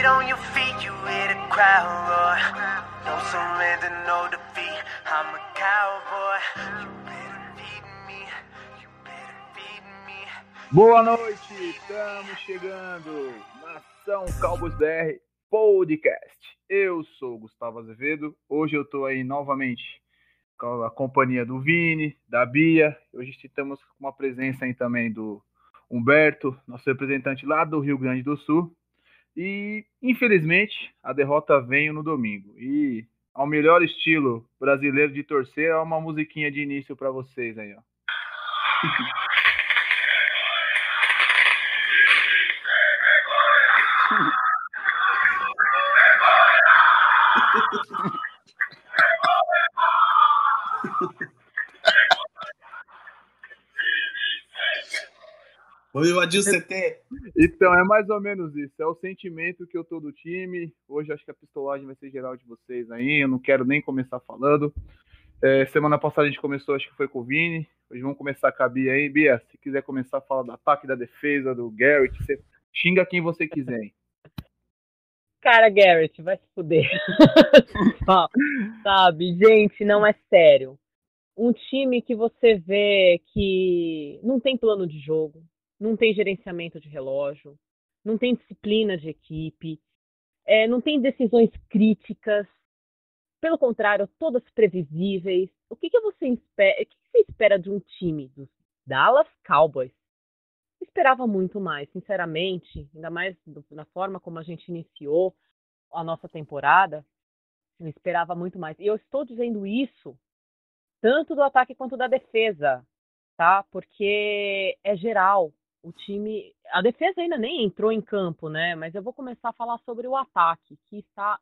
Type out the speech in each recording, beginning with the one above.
feet on your feet, you hear the crowd roar. No surrender, no defeat. I'm a cowboy. You better feed me. You better feed me. Boa noite, estamos chegando. Nação Cowboys BR Podcast. Eu sou Gustavo Azevedo. Hoje eu tô aí novamente com a companhia do Vini, da Bia. Hoje estamos com uma presença aí também do Humberto, nosso representante lá do Rio Grande do Sul. E, infelizmente, a derrota veio no domingo. E, ao melhor estilo brasileiro de torcer, é uma musiquinha de início para vocês aí, ó. Vamos invadir o CT. Então, é mais ou menos isso. É o sentimento que eu tô do time. Hoje acho que a pistolagem vai ser geral de vocês aí. Eu não quero nem começar falando. É, semana passada a gente começou, acho que foi com o Vini. Hoje vamos começar com a Bia aí. Bia, se quiser começar a falar do ataque, da defesa, do Garrett, você xinga quem você quiser. Hein? Cara, Garrett, vai se fuder. Sabe, gente, não é sério. Um time que você vê que não tem plano de jogo, não tem gerenciamento de relógio, não tem disciplina de equipe, é, não tem decisões críticas. Pelo contrário, todas previsíveis. O que, que você espera? O que, que você espera de um time dos Dallas Cowboys? Esperava muito mais, sinceramente, ainda mais na forma como a gente iniciou a nossa temporada. Eu esperava muito mais. E eu estou dizendo isso tanto do ataque quanto da defesa, tá? Porque é geral o time. A defesa ainda nem entrou em campo, né? Mas eu vou começar a falar sobre o ataque, que está.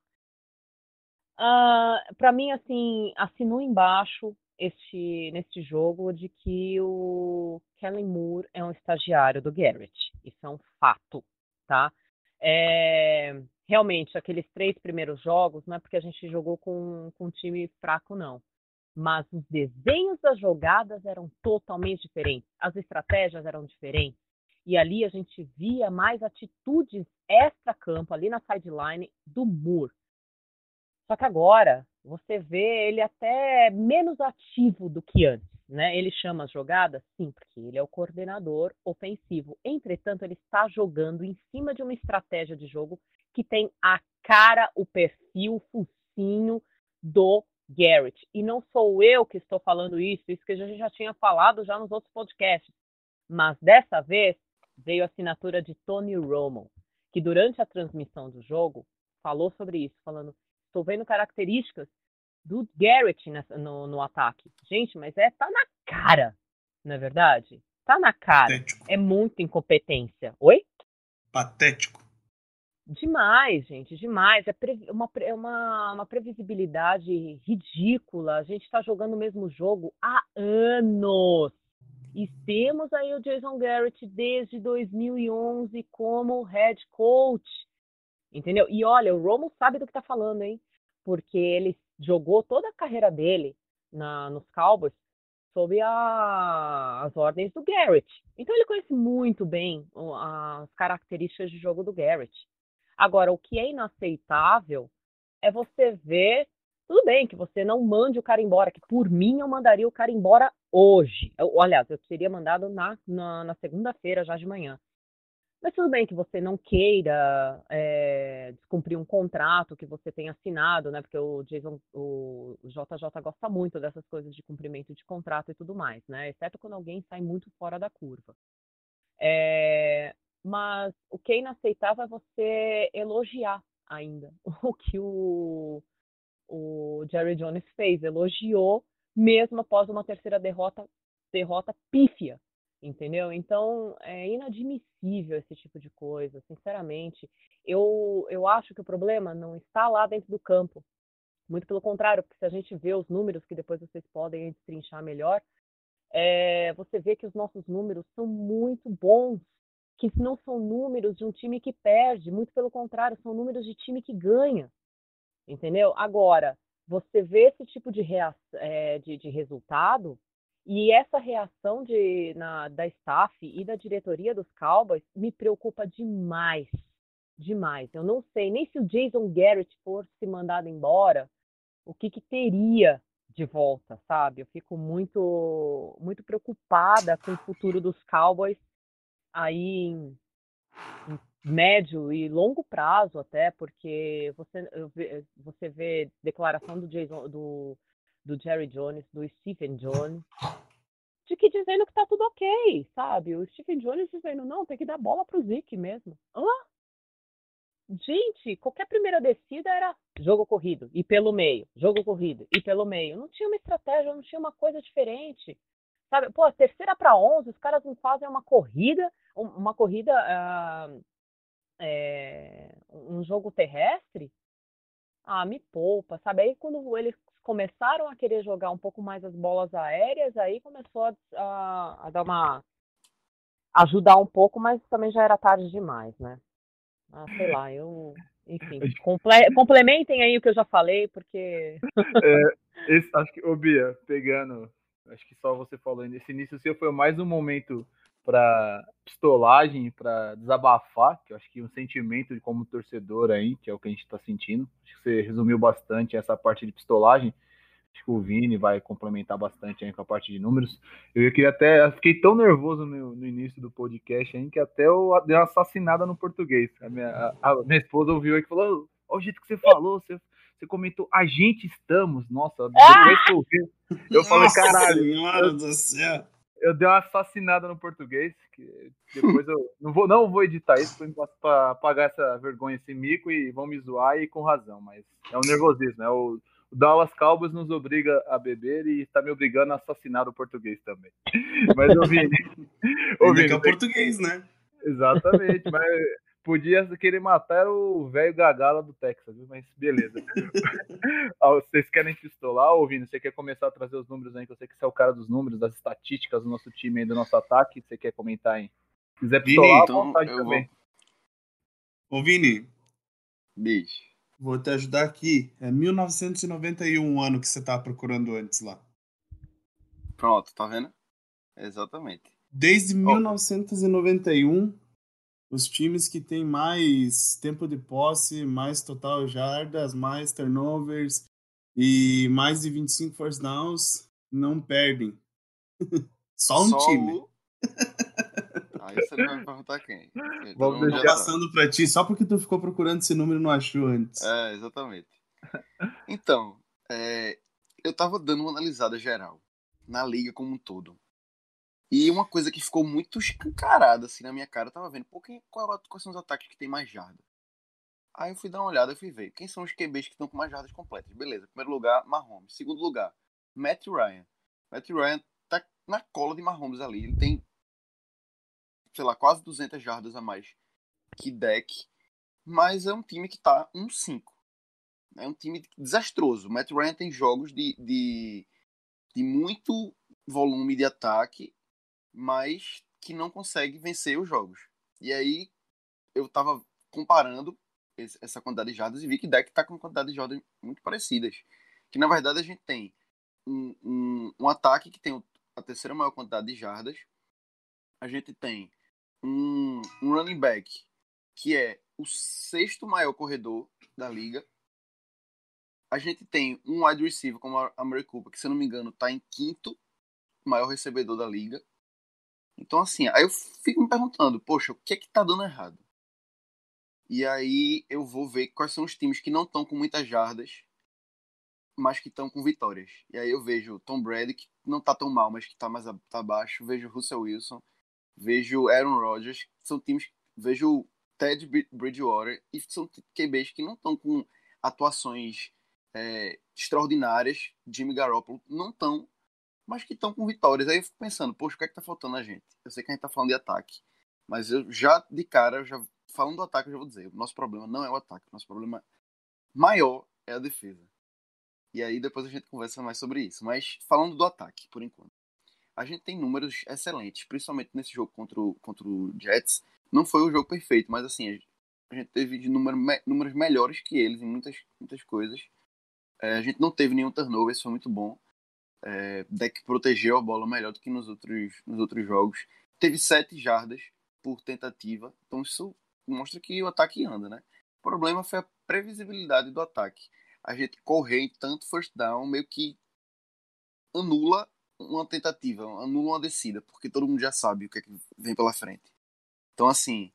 Uh, ah, para mim, assim, assinou embaixo este, neste jogo de que o Kellen Moore é um estagiário do Garrett. Isso é um fato, tá? É, realmente, aqueles três primeiros jogos, não é porque a gente jogou com, com um time fraco, não. Mas os desenhos das jogadas eram totalmente diferentes, as estratégias eram diferentes. E ali a gente via mais atitudes extra-campo, ali na sideline do Moore. Só que agora você vê ele até menos ativo do que antes. Né? Ele chama as jogadas? Sim, porque ele é o coordenador ofensivo. Entretanto, ele está jogando em cima de uma estratégia de jogo que tem a cara, o perfil, o focinho do Garrett. E não sou eu que estou falando isso, isso que a gente já tinha falado já nos outros podcasts. Mas dessa vez veio a assinatura de Tony Romo, que durante a transmissão do jogo falou sobre isso, falando: estou vendo características do Garrett no, no, ataque. Gente, mas é tá na cara, não é verdade? Tá na cara. Patético. É muita incompetência. Oi? Patético. Demais, gente, demais. É uma, é uma, uma previsibilidade ridícula. A gente está jogando o mesmo jogo há anos. E temos aí o Jason Garrett desde 2011 como head coach. Entendeu? E olha, o Romo sabe do que está falando, hein? Porque ele jogou toda a carreira dele na, nos Cowboys sob a, as ordens do Garrett. Então ele conhece muito bem as características de jogo do Garrett. Agora, o que é inaceitável é você ver tudo bem que você não mande o cara embora, que por mim eu mandaria o cara embora hoje. Eu, aliás, eu teria mandado na, na, na segunda-feira, já de manhã. Mas tudo bem que você não queira é, descumprir um contrato que você tem assinado, né? Porque o Jason, o JJ gosta muito dessas coisas de cumprimento de contrato e tudo mais, né? Exceto quando alguém sai muito fora da curva. É, mas o que é inaceitável é você elogiar ainda o que o, o Jerry Jones fez, elogiou mesmo após uma terceira derrota, derrota pífia, entendeu? Então é inadmissível esse tipo de coisa, sinceramente. Eu, eu acho que o problema não está lá dentro do campo, muito pelo contrário, porque se a gente vê os números que depois vocês podem destrinchar melhor, é, você vê que os nossos números são muito bons, que não são números de um time que perde, muito pelo contrário, são números de time que ganha entendeu? Agora, você vê esse tipo de, é, de, de resultado e essa reação de, na, da staff e da diretoria dos Cowboys me preocupa demais. demais. Eu não sei nem se o Jason Garrett fosse mandado embora, o que, que teria de volta, sabe? Eu fico muito, muito preocupada com o futuro dos Cowboys aí em, em médio e longo prazo até, porque você, você vê declaração do Jason, do, do Jerry Jones, do Stephen Jones, de que dizendo que tá tudo ok, sabe? O Stephen Jones dizendo, não, tem que dar bola pro Zeke mesmo. Hã? Gente, qualquer primeira descida era jogo corrido e pelo meio, jogo corrido e pelo meio. Não tinha uma estratégia, não tinha uma coisa diferente. Sabe? Pô, terceira para 11, os caras não fazem uma corrida, uma corrida, uh, é, um jogo terrestre. Ah, me poupa, sabe? Aí quando eles começaram a querer jogar um pouco mais as bolas aéreas, aí começou a, a, a dar uma. ajudar um pouco, mas também já era tarde demais, né? Ah, sei lá, eu. Enfim, comple complementem aí o que eu já falei, porque. é, esse, acho que, ô Bia, pegando, acho que só você falou, esse início seu foi mais um momento para pistolagem, para desabafar, que eu acho que um sentimento de como torcedor aí, que é o que a gente está sentindo. Acho que você resumiu bastante essa parte de pistolagem. Acho que o Vini vai complementar bastante aí com a parte de números. Eu queria até. Eu fiquei tão nervoso no, no, início do podcast aí que até eu dei uma assassinada no português. A minha, a, a minha esposa ouviu aí e falou: Olha o jeito que você falou, você, você comentou, a gente estamos. Nossa, depois que eu vi, eu falei, caralho. Senhora do céu. Eu dei uma assassinada no português, que depois eu não vou, não vou editar isso para apagar essa vergonha, esse mico e vão me zoar e com razão, mas é o nervosismo, é o o Dallas Cowboys nos obriga a beber e está me obrigando a assassinar o português também. Mas eu vi. Ouvi, que é o português, né? Exatamente, mas podia querer matar o velho Gagala do Texas, viu? mas beleza. Vocês querem pistolar, ouvindo? Você quer começar a trazer os números aí? Que eu sei que você é o cara dos números, das estatísticas do nosso time aí, do nosso ataque. Você quer comentar aí? Se quiser pistolar, Vini, então, vontade também. Vou... Ô, Vini. Bicho. Vou te ajudar aqui. É 1991 o ano que você tava procurando antes lá. Pronto, tá vendo? Exatamente. Desde oh. 1991, os times que têm mais tempo de posse, mais total jardas, mais turnovers e mais de 25 first downs não perdem. Só um Só time. O... Aí você vai me perguntar quem. Vamos deixar passando pra ti, só porque tu ficou procurando esse número e não achou antes. É, exatamente. Então, é, eu tava dando uma analisada geral na liga como um todo. E uma coisa que ficou muito escancarada assim na minha cara, eu tava vendo, pô, quem, qual, é quais são os ataques que tem mais jardas? Aí eu fui dar uma olhada e fui ver quem são os QBs que estão com mais jardas completas. Beleza, primeiro lugar, Mahomes. Segundo lugar, Matt Ryan. Matt Ryan tá na cola de Mahomes ali. Ele tem sei lá, quase 200 jardas a mais que deck, mas é um time que tá 1-5. É um time desastroso. Matt Ryan tem jogos de, de, de muito volume de ataque, mas que não consegue vencer os jogos. E aí eu tava comparando essa quantidade de jardas e vi que deck tá com quantidade de jardas muito parecidas. Que na verdade a gente tem um, um, um ataque que tem a terceira maior quantidade de jardas. A gente tem um, um running back que é o sexto maior corredor da liga. A gente tem um wide receiver como a Mary Cooper, que se eu não me engano está em quinto maior recebedor da liga. Então assim, aí eu fico me perguntando, poxa, o que é que tá dando errado? E aí eu vou ver quais são os times que não estão com muitas jardas, mas que estão com vitórias. E aí eu vejo Tom Brady, que não tá tão mal, mas que tá mais tá abaixo. Vejo Russell Wilson, vejo Aaron Rodgers, são times, vejo Ted Bridgewater, e são QBs que não estão com atuações é, extraordinárias, Jimmy Garoppolo não estão, mas que estão com vitórias. Aí eu fico pensando, poxa, o que é que tá faltando a gente? Eu sei que a gente tá falando de ataque, mas eu já, de cara, já falando do ataque, eu já vou dizer, o nosso problema não é o ataque, o nosso problema maior é a defesa. E aí depois a gente conversa mais sobre isso. Mas falando do ataque, por enquanto a gente tem números excelentes, principalmente nesse jogo contra o, contra o Jets. Não foi o jogo perfeito, mas assim, a gente teve número, me, números melhores que eles em muitas, muitas coisas. É, a gente não teve nenhum turnover, isso foi muito bom. É, deck protegeu a bola melhor do que nos outros, nos outros jogos. Teve sete jardas por tentativa, então isso mostra que o ataque anda, né? O problema foi a previsibilidade do ataque. A gente correr em tanto first down meio que anula uma tentativa, anula uma descida, porque todo mundo já sabe o que, é que vem pela frente. Então, assim,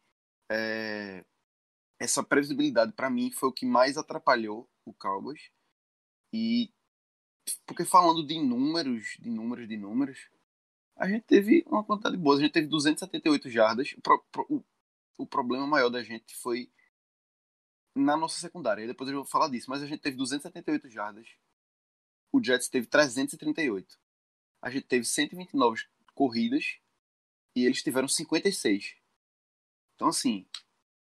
é... essa previsibilidade para mim foi o que mais atrapalhou o Cowboys. E porque falando de números, de números, de números, a gente teve uma quantidade boa. A gente teve 278 jardas. O, pro, o, o problema maior da gente foi na nossa secundária. Depois eu vou falar disso. Mas a gente teve 278 jardas. O Jets teve 338. A gente teve 129 corridas. E eles tiveram 56. Então, assim,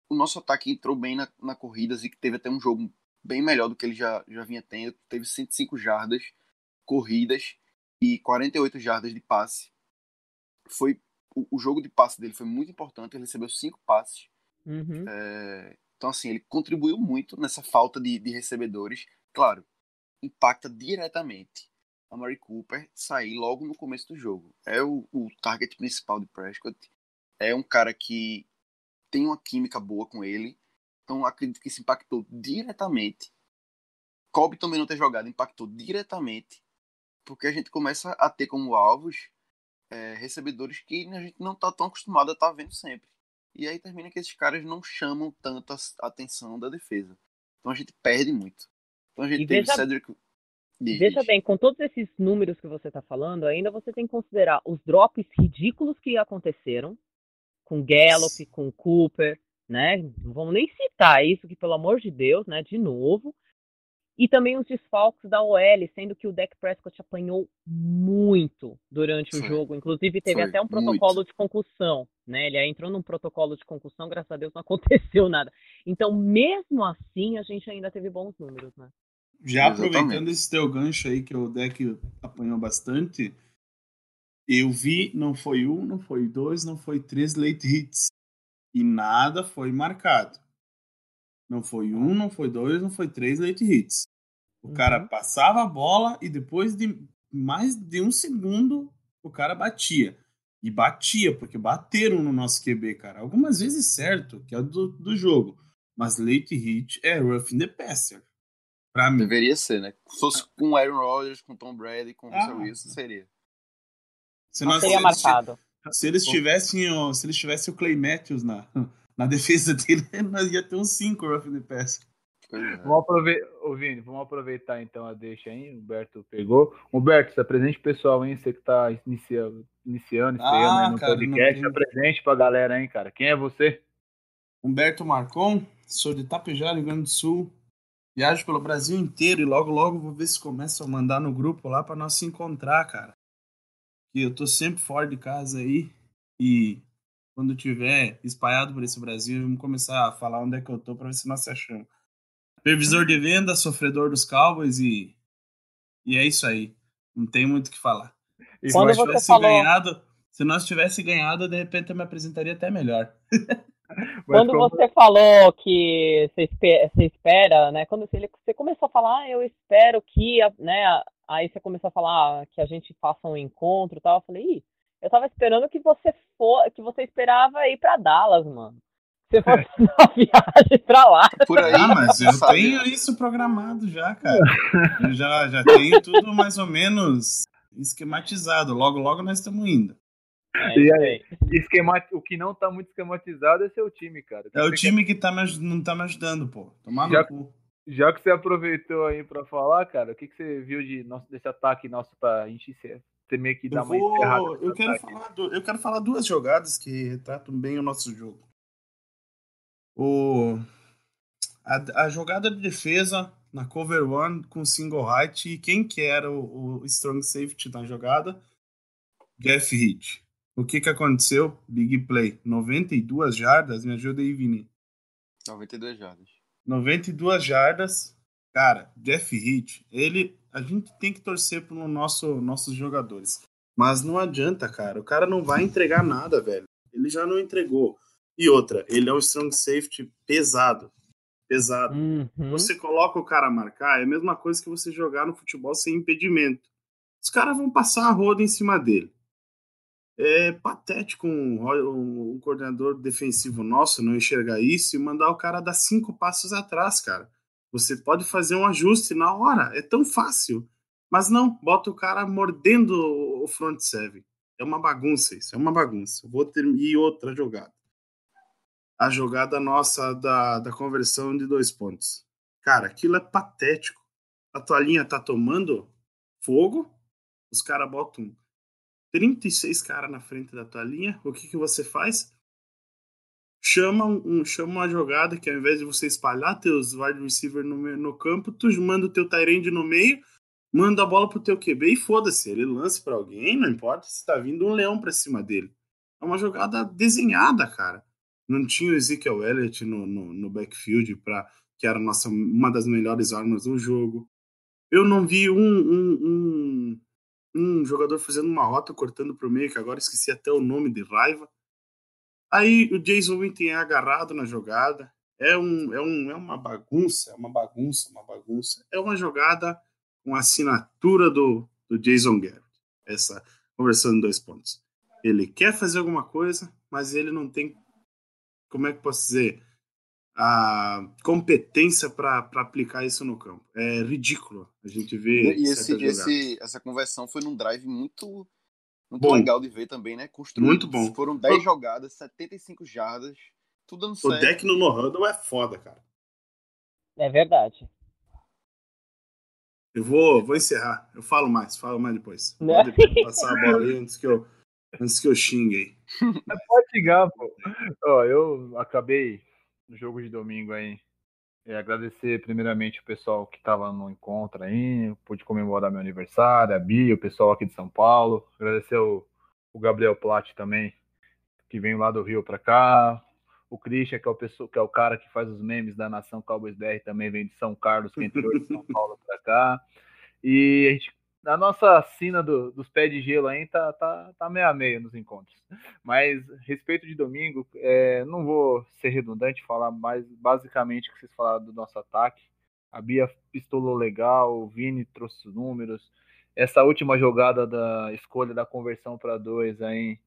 o nosso ataque entrou bem na, na corridas e teve até um jogo bem melhor do que ele já, já vinha tendo. Teve 105 jardas corridas e 48 jardas de passe. Foi o, o jogo de passe dele foi muito importante. Ele recebeu cinco passes. Uhum. É, então, assim, ele contribuiu muito nessa falta de, de recebedores. Claro, impacta diretamente a Mary Cooper sair logo no começo do jogo. É o, o target principal de Prescott. É um cara que tem uma química boa com ele. Então acredito que isso impactou diretamente. Kobe também não ter jogado impactou diretamente. Porque a gente começa a ter como alvos é, recebedores que a gente não está tão acostumado a estar tá vendo sempre. E aí termina que esses caras não chamam tanta atenção da defesa. Então a gente perde muito. Então a gente E teve veja- Cedric. Diz, Veja diz. bem, com todos esses números que você está falando, ainda você tem que considerar os drops ridículos que aconteceram com Gallup, com Cooper, né? Não vamos nem citar isso, que pelo amor de Deus, né? De novo. E também os desfalques da OL, sendo que o Dak Prescott apanhou muito durante o Foi. jogo. Inclusive, teve Foi, até um muito. protocolo de concussão, né? Ele entrou num protocolo de concussão, graças a Deus não aconteceu nada. Então, mesmo assim, a gente ainda teve bons números, né? Já Exatamente. aproveitando esse teu gancho aí que o deck apanhou bastante, eu vi, não foi um, não foi dois, não foi três late hits. E nada foi marcado. Não foi um, não foi dois, não foi três late hits. O Uhum. cara passava a bola e depois de mais de um segundo o cara batia. E batia, porque bateram no nosso QB, cara. Algumas vezes certo, que é do, do jogo. Mas late hit é rough in the passer. Pra mim. Deveria ser, né? Se fosse com Aaron Rodgers, com Tom Brady, com Ah. Russell Wilson, seria. Se, Não nós, seria marcado. Se eles tivessem o, se eles tivessem o Clay Matthews na, na defesa dele, nós ia ter uns 5 rough in the. Pois é. Vamos aproveitar, ô Vini, vamos aproveitar então a deixa aí. O Humberto pegou. Humberto, se apresente pessoal aí, você que tá iniciando, iniciando estreando Ah, aí no cara, podcast, não tem- apresente pra galera aí, cara. Quem é você? Humberto Marcon, sou de Tapejara, Rio Grande do Sul. Viajo pelo Brasil inteiro e logo, logo vou ver se começo a mandar no grupo lá pra nós se encontrar, cara. Que eu tô sempre fora de casa aí e quando tiver espalhado por esse Brasil, vamos começar a falar onde é que eu tô pra ver se nós se achamos. Previsor de venda, sofredor dos Cowboys e, e é isso aí. Não tem muito o que falar. E Se Quando nós tivesse falou- ganhado, se nós tivesse ganhado, de repente eu me apresentaria até melhor. Quando como- você falou que você espera, você espera, né? Quando você, você começou a falar, ah, eu espero que, a- né? Aí você começou a falar que a gente faça um encontro e tal. Eu falei, ih, eu tava esperando que você for, que você esperava ir pra Dallas, mano. Você fosse uma viagem pra lá. Por aí, Ah, mas eu tenho isso programado já, cara. Eu já, já tenho tudo mais ou menos esquematizado. Logo, logo nós estamos indo. É, E aí? Esquema... O que não tá muito esquematizado é seu time, cara. É o time que tá me, não tá me ajudando, pô. Tomar Já- no cu. Já que você aproveitou aí pra falar, cara, o que, que você viu de nosso, desse ataque nosso pra gente ser, ter meio que dar Eu, uma vou, eu, quero ataque? falar du- eu quero falar duas jogadas que retratam bem o nosso jogo. O, a, a jogada de defesa na cover one com single height e quem que era o, o strong safety na jogada? Jeff Hit. O que que aconteceu? Big play. 92 jardas, me ajuda aí, Vini. 92 jardas. 92 jardas. Cara, Jeff Hit, ele. A gente tem que torcer pro nosso, nossos jogadores. Mas não adianta, cara. O cara não vai entregar nada, velho. Ele já não entregou. E outra, ele é um strong safety pesado. Pesado. Uhum. Você coloca o cara a marcar, é a mesma coisa que você jogar no futebol sem impedimento. Os caras vão passar a roda em cima dele. É patético um, um, um, coordenador defensivo nosso não enxergar isso e mandar o cara dar cinco passos atrás, cara. Você pode fazer um ajuste na hora, é tão fácil. Mas não, bota o cara mordendo o front seven. É uma bagunça isso, é uma bagunça. Vou ter e outra jogada. A jogada nossa da, da conversão de dois pontos. Cara, aquilo é patético. A tua linha tá tomando fogo, os caras botam 36 caras na frente da tua linha, o que, que você faz? Chama, um, chama uma jogada que ao invés de você espalhar teus wide receiver no, no campo, tu manda o teu Tyrande no meio, manda a bola pro teu QB e foda-se, ele lance para alguém, não importa se tá vindo um leão para cima dele. É uma jogada desenhada, cara. Não tinha o Ezekiel Elliott no, no, no backfield, pra, que era nossa, uma das melhores armas do jogo. Eu não vi um, um, um um jogador fazendo uma rota cortando para o meio, que agora esqueci até o nome de raiva. Aí o Jason Witten é agarrado na jogada. É, um, é, um, é uma bagunça, é uma bagunça, uma bagunça. É uma jogada com assinatura do, do Jason Garrett. Essa conversando em dois pontos. Ele quer fazer alguma coisa, mas ele não tem, como é que posso dizer, a competência para aplicar isso no campo. É ridículo a gente ver. E esse, esse, essa conversão foi num drive muito, muito legal de ver também, né? Construído. Muito bom. Foram 10 jogadas, 75 jardas, tudo dando certo. O deck no no-huddle é foda, cara. É verdade. Eu vou, vou encerrar. Eu falo mais, falo mais depois. Pode passar a bola aí antes que eu, antes que eu xingue aí. Pode xingar, pô. Ó, eu acabei no jogo de domingo aí. É, agradecer primeiramente o pessoal que estava no encontro aí, pude comemorar meu aniversário, a Bia, o pessoal aqui de São Paulo. Agradecer o, o Gabriel Platt também, que veio lá do Rio para cá. O Christian, que é o, pessoa, que é o cara que faz os memes da Nação Cowboys BR, também vem de São Carlos, que entrou de São Paulo para cá. E a gente a nossa sina do, dos pés de gelo aí tá, tá, tá meio a meio nos encontros. Mas, respeito de domingo, é, não vou ser redundante, falar mais basicamente o que vocês falaram do nosso ataque. A Bia pistolou legal, o Vini trouxe os números. Essa última jogada da escolha da conversão para dois aí,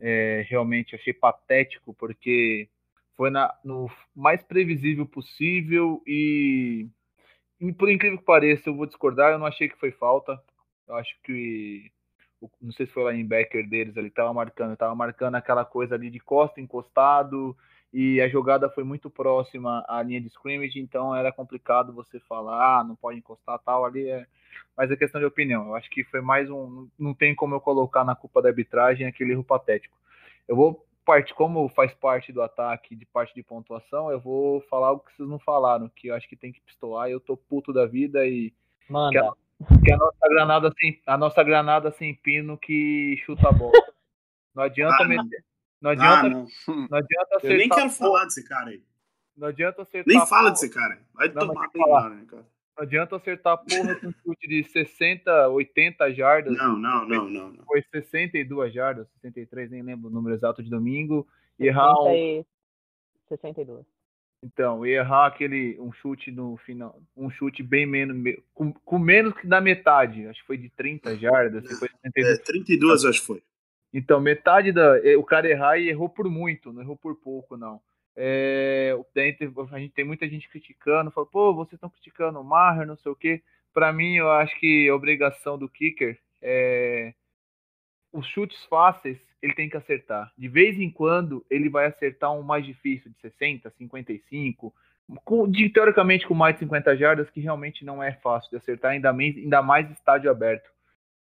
é, realmente achei patético, porque foi na, no mais previsível possível e, e, por incrível que pareça, eu vou discordar, eu não achei que foi falta. Eu acho que não sei se foi lá em Becker deles ali, tava marcando, tava marcando aquela coisa ali de costa encostado e a jogada foi muito próxima à linha de scrimmage, então era complicado você falar, ah, não pode encostar tal ali é, mas é questão de opinião. Eu acho que foi mais um, não tem como eu colocar na culpa da arbitragem aquele erro patético. Eu vou parte, como faz parte do ataque, de parte de pontuação, eu vou falar algo que vocês não falaram, que eu acho que tem que pistolar, eu tô puto da vida e Manda. Que a nossa granada sem, a nossa granada sem pino que chuta a bola. Não adianta ah, meter. Não adianta, ah, não. não adianta acertar. Eu nem quero falar desse cara aí. Não adianta acertar. Nem fala desse cara. Vai não, tomar bem lá, né, cara? Não adianta acertar a porra com um chute de 60, 80 jardas. Não, não, não, não, não. Foi 62 jardas, 63, nem lembro o número exato de domingo. E errar um... 62. Então, errar aquele um chute no final, um chute bem menos, com, com menos que da metade, acho que foi de 30 jardas, foi 32. É, 32 acho que foi. Então, metade da o cara errar e errou por muito, não errou por pouco não. É, a gente tem muita gente criticando, fala, pô, vocês estão criticando o Maher, não sei o quê. Para mim, eu acho que a obrigação do kicker é os chutes fáceis ele tem que acertar. De vez em quando, ele vai acertar um mais difícil, de 60, 55, com, de, teoricamente com mais de 50 jardas, que realmente não é fácil de acertar, ainda mais, ainda mais estádio aberto.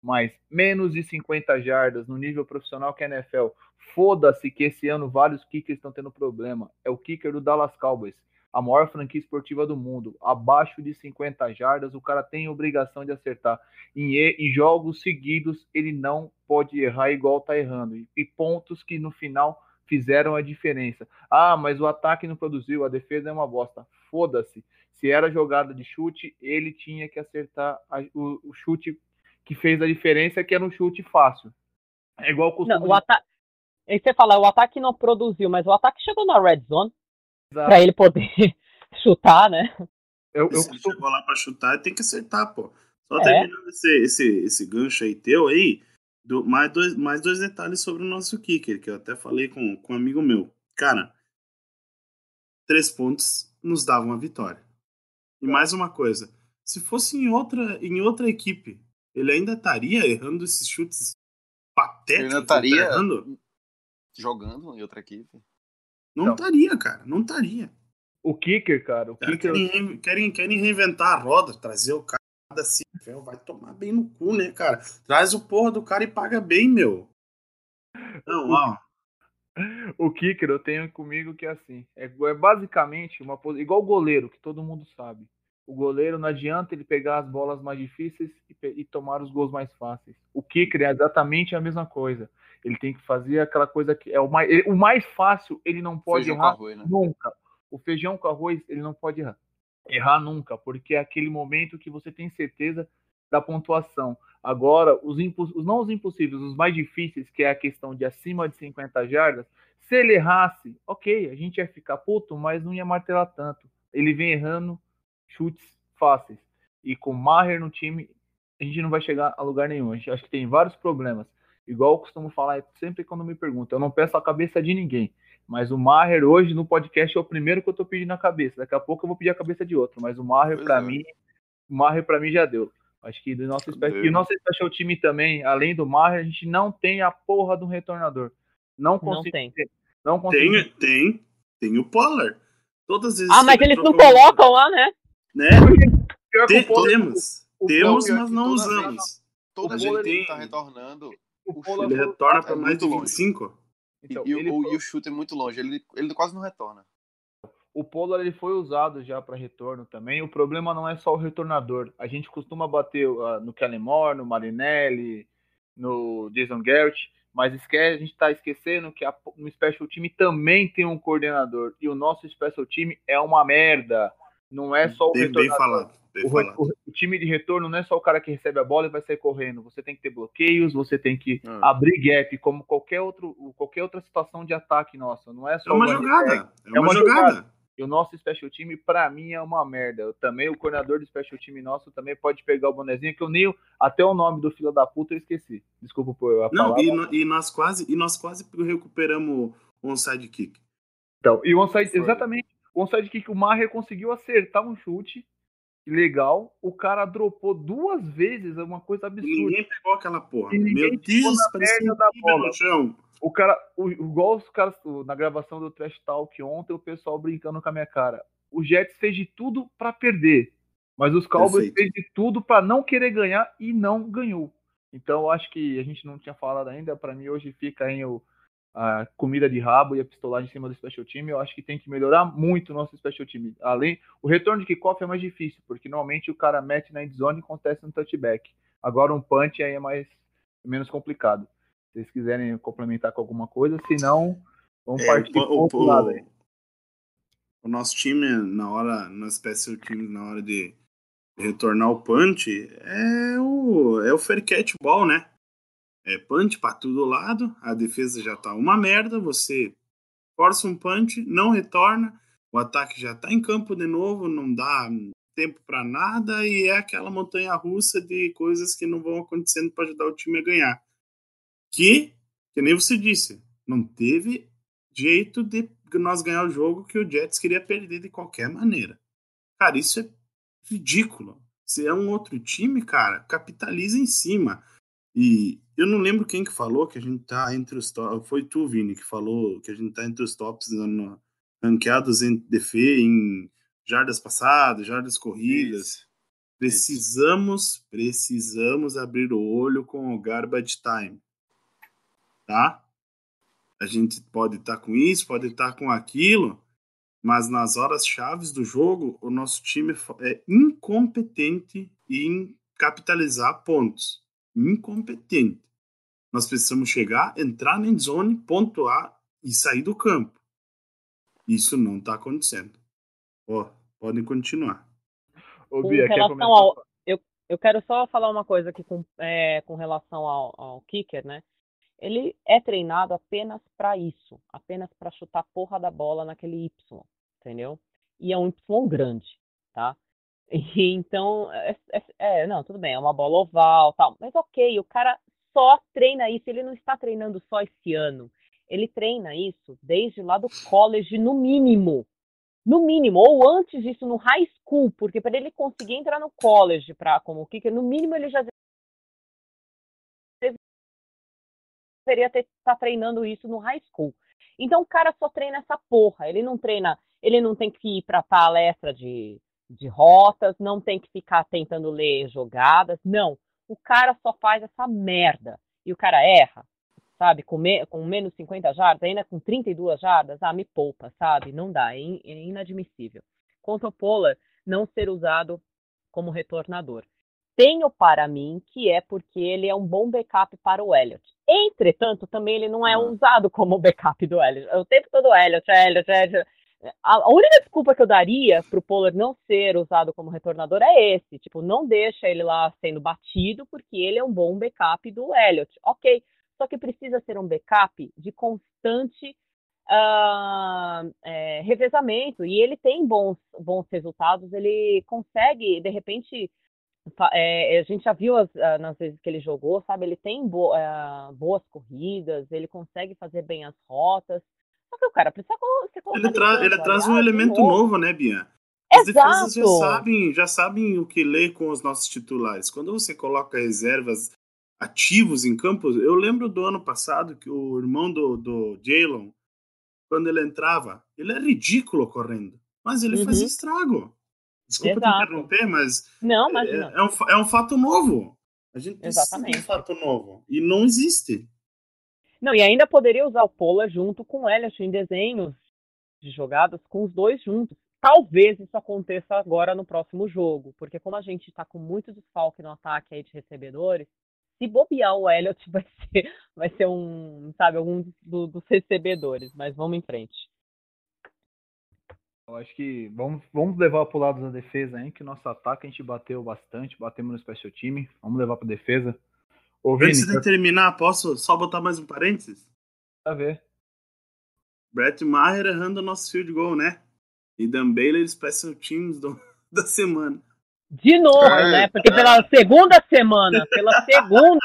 Mas menos de 50 jardas no nível profissional que é NFL. Foda-se que esse ano vários kickers estão tendo problema. É o kicker do Dallas Cowboys a maior franquia esportiva do mundo, abaixo de 50 jardas, o cara tem obrigação de acertar. Em, em jogos seguidos, ele não pode errar igual tá errando. E, e, pontos que no final fizeram a diferença. Ah, mas o ataque não produziu, a defesa é uma bosta. Foda-se. Se era jogada de chute, ele tinha que acertar a, o, o, chute que fez a diferença, que era um chute fácil. É igual o Não, o ataque. Você fala, o ataque não produziu, mas o ataque chegou na red zone para ele poder chutar, né? Eu, eu Se chegou lá para chutar, tem que acertar, pô. Só é. terminando esse, esse, esse gancho aí teu aí, Do, mais, dois, mais dois detalhes sobre o nosso kicker, que eu até falei com, com um amigo meu. Cara, três pontos nos davam a vitória. E mais uma coisa, se fosse em outra, em outra equipe, ele ainda estaria errando esses chutes patéticos. Ele ainda estaria tá errando? jogando em outra equipe. Não Não. estaria, cara, não estaria. O kicker, cara, o Cara, kicker. querem, rein- querem, querem reinventar a roda, trazer o cara da CFL, vai tomar bem no cu, né, cara? Traz o porra do cara e paga bem, meu. Não, ó. O kicker eu tenho comigo que é assim. É, é basicamente uma igual o goleiro, que todo mundo sabe. O goleiro não adianta ele pegar as bolas mais difíceis e, e tomar os gols mais fáceis. O kicker é exatamente a mesma coisa. Ele tem que fazer aquela coisa que é o mais, ele- o mais fácil, ele não pode Feijão errar arroz, né? nunca. O feijão com arroz, ele não pode errar. Errar nunca, porque é aquele momento que você tem certeza da pontuação. Agora, os, os não os impossíveis, os mais difíceis, que é a questão de acima de 50 jardas, se ele errasse, ok, a gente ia ficar puto, mas não ia martelar tanto. Ele vem errando chutes fáceis. E com o Maher no time, a gente não vai chegar a lugar nenhum. A gente acho que tem vários problemas. Igual eu costumo falar sempre quando me perguntam, eu não peço a cabeça de ninguém. Mas o Maher hoje no podcast é o primeiro que eu tô pedindo a cabeça. Daqui a pouco eu vou pedir a cabeça de outro. Mas o Maher, pra é. mim, o Maher pra mim já deu. Acho que do nosso, e o nosso special time também, além do Maher, a gente não tem a porra do retornador. Não Não consigo. tem. Não consigo. Tem, tem, tem o Pollard. Todas as vezes Ah, mas ele eles não colocam lá, né? Né? Pior que Tem- o temos. o Temos, Pollard mas não usamos. Toda ele que ele tem- tá retornando, o o Pollard Ele retorna para é mais de muito longe. 25. Então, e, e ele o, foi- e o chute é muito longe. Ele, ele quase não retorna. o Pollard ele foi usado já para retorno também. O problema não é só o retornador. A gente costuma bater ah, no Kellen Moore, no Marinelli, no Jason Garrett, mas esquece, a gente está esquecendo que a- no Special Team também tem um coordenador. E o nosso Special Team é uma merda. Não é só o Bem, retornador. Bem falado. O- o time de retorno não é só o cara que recebe a bola e vai sair correndo. Você tem que ter bloqueios, você tem que Ah. abrir gap, como qualquer, outro, qualquer outra situação de ataque nossa. Não é só É uma jogada. back. É uma uma jogada. E o nosso special time, pra mim, é uma merda. Eu também, o coordenador do special time nosso também pode pegar o bonezinho, que eu nem. Até o nome do filho da puta eu esqueci. Desculpa por a Não, e, no- e nós quase, e nós quase recuperamos o onside kick. Então, e o onside, exatamente. O onside kick, o Maher conseguiu acertar um chute legal. O cara dropou duas vezes, é uma coisa E absurda. ninguém pegou aquela porra. E ninguém Meu Deus, parecia da bola. no chão. O cara, o, igual os caras, na gravação do Trash Talk ontem, o pessoal brincando com a minha cara. O Jets fez de tudo pra perder, mas os Cowboys Perfeito. fez de tudo pra não querer ganhar e não ganhou. Então eu acho que a gente não tinha falado ainda, Pra mim hoje fica aí o, a comida de rabo e a pistolagem em cima do special team. Eu acho que tem que melhorar muito o nosso special team. Além, o retorno de kickoff é mais difícil, porque normalmente o cara mete na endzone e acontece no touchback. Agora um punch aí é mais menos complicado. Se vocês quiserem complementar com alguma coisa, se não, vamos É, partir o, pro o- outro lado aí. o nosso time, na hora, no special team, na hora de retornar o punch, é o, é o fair catch ball, né? É punch pra todo lado, a defesa já tá uma merda, você força um punch, não retorna, o ataque já tá em campo de novo, não dá tempo pra nada e é aquela montanha russa de coisas que não vão acontecendo pra ajudar o time a ganhar. Que, que nem você disse, não teve jeito de nós ganhar o jogo que o Jets queria perder de qualquer maneira. Cara, isso é ridículo. Se é um outro time, cara, capitaliza em cima. E eu não lembro quem que falou que a gente tá entre os tops. Foi tu, Vini, que falou que a gente tá entre os tops no, ranqueados em DF, em jardas passadas, jardas corridas. Isso. Precisamos, precisamos abrir o olho com o garbage time. Tá? A gente pode estar com isso, pode estar com aquilo, mas nas horas chaves do jogo, o nosso time é incompetente em capitalizar pontos. Incompetente. Nós precisamos chegar, entrar na zone, pontuar e sair do campo. Isso não está acontecendo. Ó, podem continuar. Ô, Com Bia, quer relação comentar? ao- Eu quero só falar uma coisa aqui com, é, com relação ao, ao kicker, né? Ele é treinado apenas para isso, apenas para chutar a porra da bola naquele Y, entendeu? E é um Y grande, tá? E então, é, é- é, não, tudo bem, é uma bola oval, tal, mas ok, o cara só treina isso, ele não está treinando só esse ano. Ele treina isso desde lá do college, no mínimo. No mínimo, ou antes disso, no high school, porque para ele conseguir entrar no college para como kicker, no mínimo ele já deveria estar tá treinando isso no high school. Então o cara só treina essa porra. Ele não treina, ele não tem que ir para palestra de, de rotas, não tem que ficar tentando ler jogadas. Não. O cara só faz essa merda. E o cara erra, sabe? Com, me, com menos 50 jardas, ainda com 32 jardas, ah, me poupa, sabe? Não dá, é, in, é inadmissível. Quanto ao Pollard não ser usado como retornador. Tenho para mim que é porque ele é um bom backup para o Elliott. Entretanto, também ele não é uhum. usado como backup do Elliott. O tempo todo Elliott, Elliott, Elliott. A única desculpa que eu daria para o Pollard não ser usado como retornador é esse. Tipo, não deixa ele lá sendo batido, porque ele é um bom backup do Elliott. Ok. Só que precisa ser um backup de constante uh, é, revezamento. E ele tem bons, bons resultados. Ele consegue, de repente, é, a gente já viu as, uh, nas vezes que ele jogou, sabe? Ele tem bo uh, boas corridas, ele consegue fazer bem as rotas. O cara precisa ser Ele, tra ele traz um elemento novo. novo, né, Bia? As Exato. defesas já sabem, já sabem o que ler com os nossos titulares. Quando você coloca reservas ativos em campo, eu lembro do ano passado que o irmão do, do Jalen, quando ele entrava, ele é ridículo correndo, mas ele uhum. fazia estrago. Desculpa Exato. te interromper, mas. Não, mas é, é, um, é um fato novo. A gente precisa Exatamente. de um fato novo. E não existe. Não, e ainda poderia usar o Pola junto com o Elliot em desenhos de jogadas com os dois juntos. Talvez isso aconteça agora no próximo jogo, porque como a gente está com muito desfalque no ataque aí de recebedores, se bobear o Elliot vai ser, vai ser um, sabe, algum do, dos recebedores, mas vamos em frente. Eu acho que vamos, vamos levar para o lado da defesa aí, que nosso ataque a gente bateu bastante, batemos no special time. Vamos levar para defesa. Ô, Vini, Antes de terminar, posso só botar mais um parênteses? Pra ver. Brett Maher errando o nosso field goal, né? E Dan Baylor special teams do, da semana. De novo, é, né? Porque é. pela segunda semana, pela segunda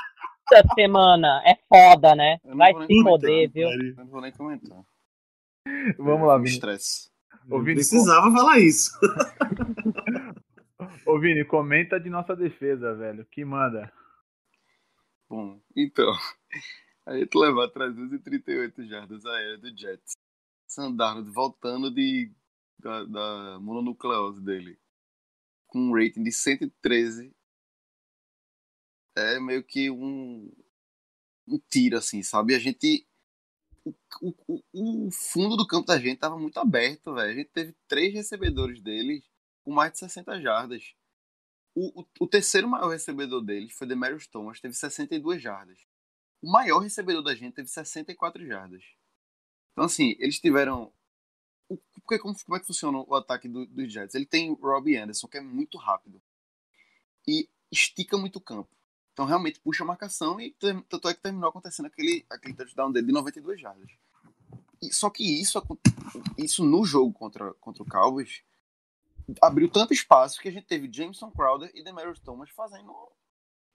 semana, é foda, né? Vai se poder, viu? Não vou nem comentar. Vamos lá, Vini. Estresse. Ô, Vini, precisava com... falar isso. Ô, Vini, comenta de nossa defesa, velho. Que manda. Bom, então. A gente levar 338 jardas aéreas do Jets. Sandarno voltando de, da, da mononucleose dele. Com um rating de 113. É meio que um, um tiro, assim, sabe? A gente o, o, o, fundo do campo da gente tava muito aberto, velho. A gente teve três recebedores deles com mais de 60 jardas. O, o, o terceiro maior recebedor deles foi Demarius Thomas, teve 62 jardas. O maior recebedor da gente teve 64 jardas. Então, assim, eles tiveram. Porque como, como é que funciona o ataque dos do Jets? Ele tem Robbie Anderson, que é muito rápido. E estica muito o campo. Então realmente puxa a marcação e tanto é que terminou acontecendo aquele, aquele touchdown dele de 92 jardas. E, só que isso, isso no jogo contra, contra o Cowboys abriu tanto espaço que a gente teve Jameson Crowder e Demarius Thomas fazendo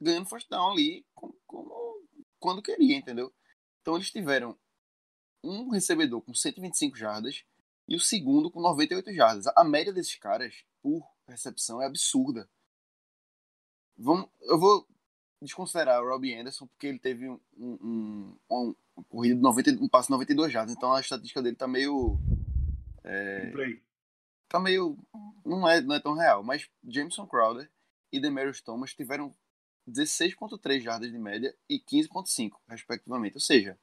ganhando first down ali como, como, quando queria, entendeu? Então eles tiveram um recebedor com 125 jardas e o segundo com 98 jardas. A média desses caras por recepção é absurda. Vamos, eu vou desconsiderar o Robbie Anderson, porque ele teve um, um, um, um corrida de 90, um passe de 92 jardas, então a estatística dele tá meio. É, tá meio. Não é, não é tão real, mas Jameson Crowder e Demarius Thomas tiveram 16,3 jardas de média e 15,5, respectivamente. Ou seja,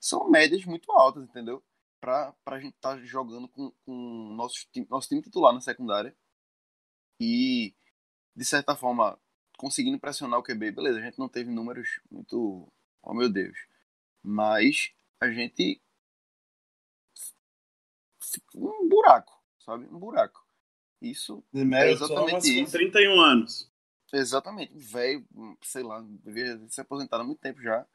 são médias muito altas, entendeu? Pra, pra gente estar tá jogando com, com nosso, nosso time titular na secundária. E, de certa forma, conseguindo pressionar o QB, beleza, a gente não teve números muito. Oh meu Deus. Mas a gente. Um buraco, sabe? Um buraco. Isso. é exatamente isso. Com 31 anos. Exatamente. Velho, sei lá, devia se aposentar há muito tempo já.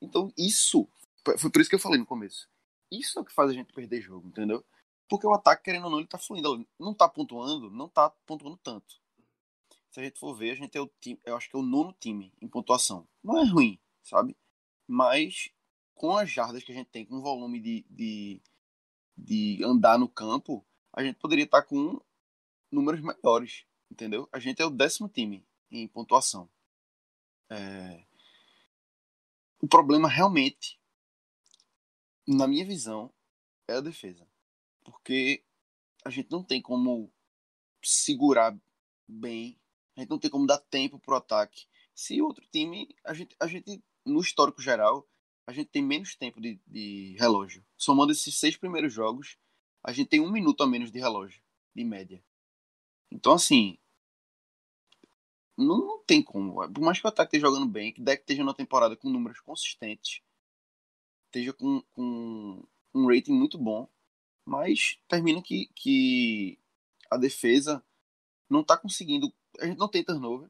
Então, isso. Foi por isso que eu falei no começo. Isso é o que faz a gente perder jogo, entendeu? Porque o ataque, querendo ou não, ele tá fluindo. Não tá pontuando, não tá pontuando tanto se a gente for ver, a gente é o time, eu acho que é o nono time em pontuação. Não é ruim. sabe? Mas com as jardas que a gente tem, com o volume de, de, de andar no campo, a gente poderia estar com números maiores, entendeu? A gente é o décimo time em pontuação. É... O problema realmente, na minha visão, é a defesa. Porque a gente não tem como segurar bem, a gente não tem como dar tempo pro ataque. Se outro time, a gente, a gente no histórico geral, a gente tem menos tempo de, de relógio. Somando esses seis primeiros jogos, a gente tem um minuto a menos de relógio, de média. Então, assim, não, não tem como. Por mais que o ataque esteja jogando bem, que deck esteja numa temporada com números consistentes, esteja com, com um rating muito bom, mas termina que, que a defesa não está conseguindo. A gente não tem turnover,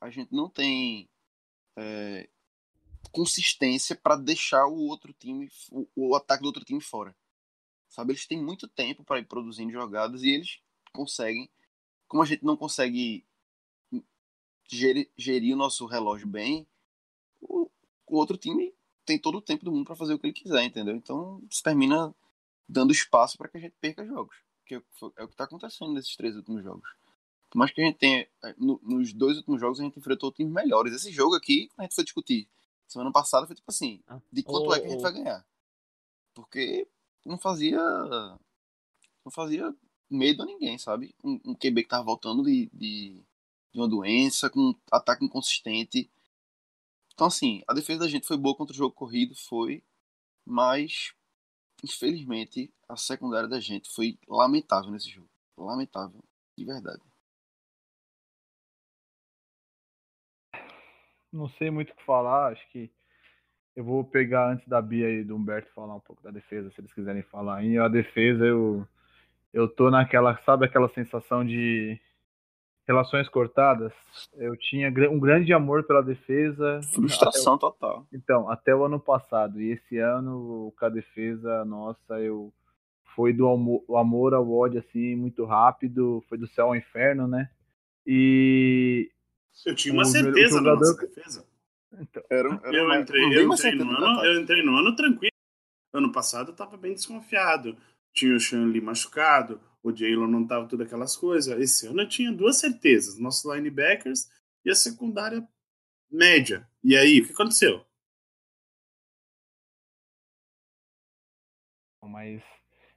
a gente não tem é, consistência para deixar o outro time, o, o, ataque do outro time fora. Sabe, eles têm muito tempo para ir produzindo jogadas e eles conseguem. Como a gente não consegue gerir, gerir o nosso relógio bem, o, o outro time tem todo o tempo do mundo para fazer o que ele quiser, entendeu? Então, isso termina dando espaço para que a gente perca jogos, que é, é o que está acontecendo nesses três últimos jogos. Mais que a gente tenha, é, no, nos dois últimos jogos a gente enfrentou times melhores. Esse jogo aqui, a gente foi discutir semana passada, foi tipo assim, de quanto oh, é que a gente vai ganhar. Porque não fazia não fazia medo a ninguém, sabe? Um, um QB que tava voltando de, de, de uma doença, com um ataque inconsistente, então, assim, a defesa da gente foi boa contra o jogo corrido, foi, mas infelizmente a secundária da gente foi lamentável nesse jogo. Lamentável, de verdade. Não sei muito o que falar, acho que eu vou pegar antes da Bia e do Humberto falar um pouco da defesa, se eles quiserem falar. E a defesa, eu, eu tô naquela, sabe aquela sensação de relações cortadas, eu tinha um grande amor pela defesa. Frustração o... total. Então, até o ano passado. E esse ano, com a defesa, nossa, eu. Foi do amor, amor ao ódio, assim, muito rápido. Foi do céu ao inferno, né? E. Eu tinha uma certeza jogador... na nossa defesa. Então, era, era eu, entrei, eu, entrei no ano, eu entrei no ano tranquilo. Ano passado eu tava bem desconfiado. Tinha o Shanley machucado, o Jalen não tava tudo aquelas coisas. Esse ano eu tinha duas certezas: nossos linebackers e a secundária média. E aí, o que aconteceu? Mas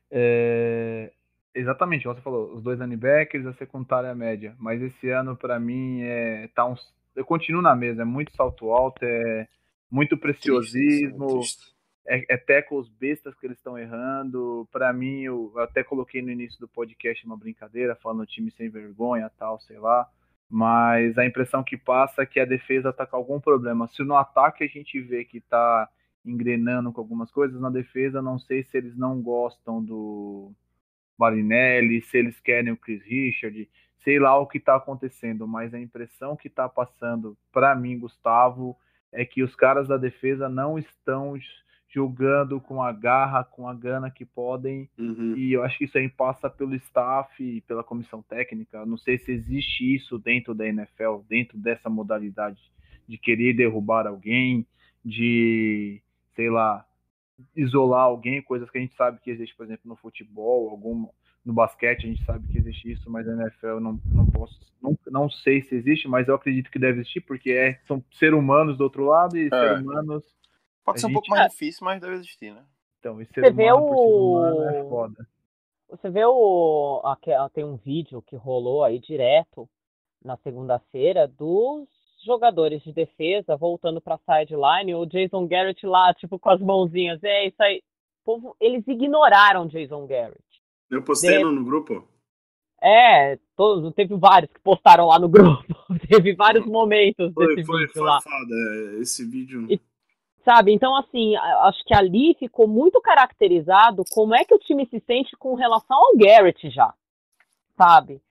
é, exatamente, você falou, os dois linebackers, a secundária média. Mas esse ano para mim é tá uns, eu continuo na mesa, é muito salto alto, é muito preciosismo. É, é tackles bestas que eles estão errando. Para mim, eu até coloquei no início do podcast uma brincadeira, falando time sem vergonha, tal, sei lá. Mas a impressão que passa é que a defesa tá com algum problema. Se no ataque a gente vê que tá engrenando com algumas coisas, na defesa não sei se eles não gostam do Marinelli, se eles querem o Chris Richard, sei lá o que tá acontecendo, mas a impressão que tá passando para mim, Gustavo, é que os caras da defesa não estão jogando com a garra, com a gana que podem. Uhum. E eu acho que isso aí passa pelo staff e pela comissão técnica. Não sei se existe isso dentro da NFL, dentro dessa modalidade de querer derrubar alguém, de, sei lá, isolar alguém, coisas que a gente sabe que existe, por exemplo, no futebol, algum, no basquete a gente sabe que existe isso, mas na NFL eu não, não posso, não, não sei se existe, mas eu acredito que deve existir, porque é, são seres humanos do outro lado e é. seres humanos Pode ser um pouco mais difícil, mas deve existir, né? Então, esse ser Você vê o... é foda. Você vê o. Tem um vídeo que rolou aí direto na segunda-feira dos jogadores de defesa voltando pra sideline, o Jason Garrett lá, tipo, com as mãozinhas. É isso aí. povo, eles ignoraram Jason Garrett. Eu postei de... no grupo. É, todos, teve vários que postaram lá no grupo. teve vários momentos foi, desse foi, vídeo foi lá. Foda, é, esse vídeo. E Sabe? Então, assim, acho que ali ficou muito caracterizado como é que o time se sente com relação ao Garrett já. Sabe?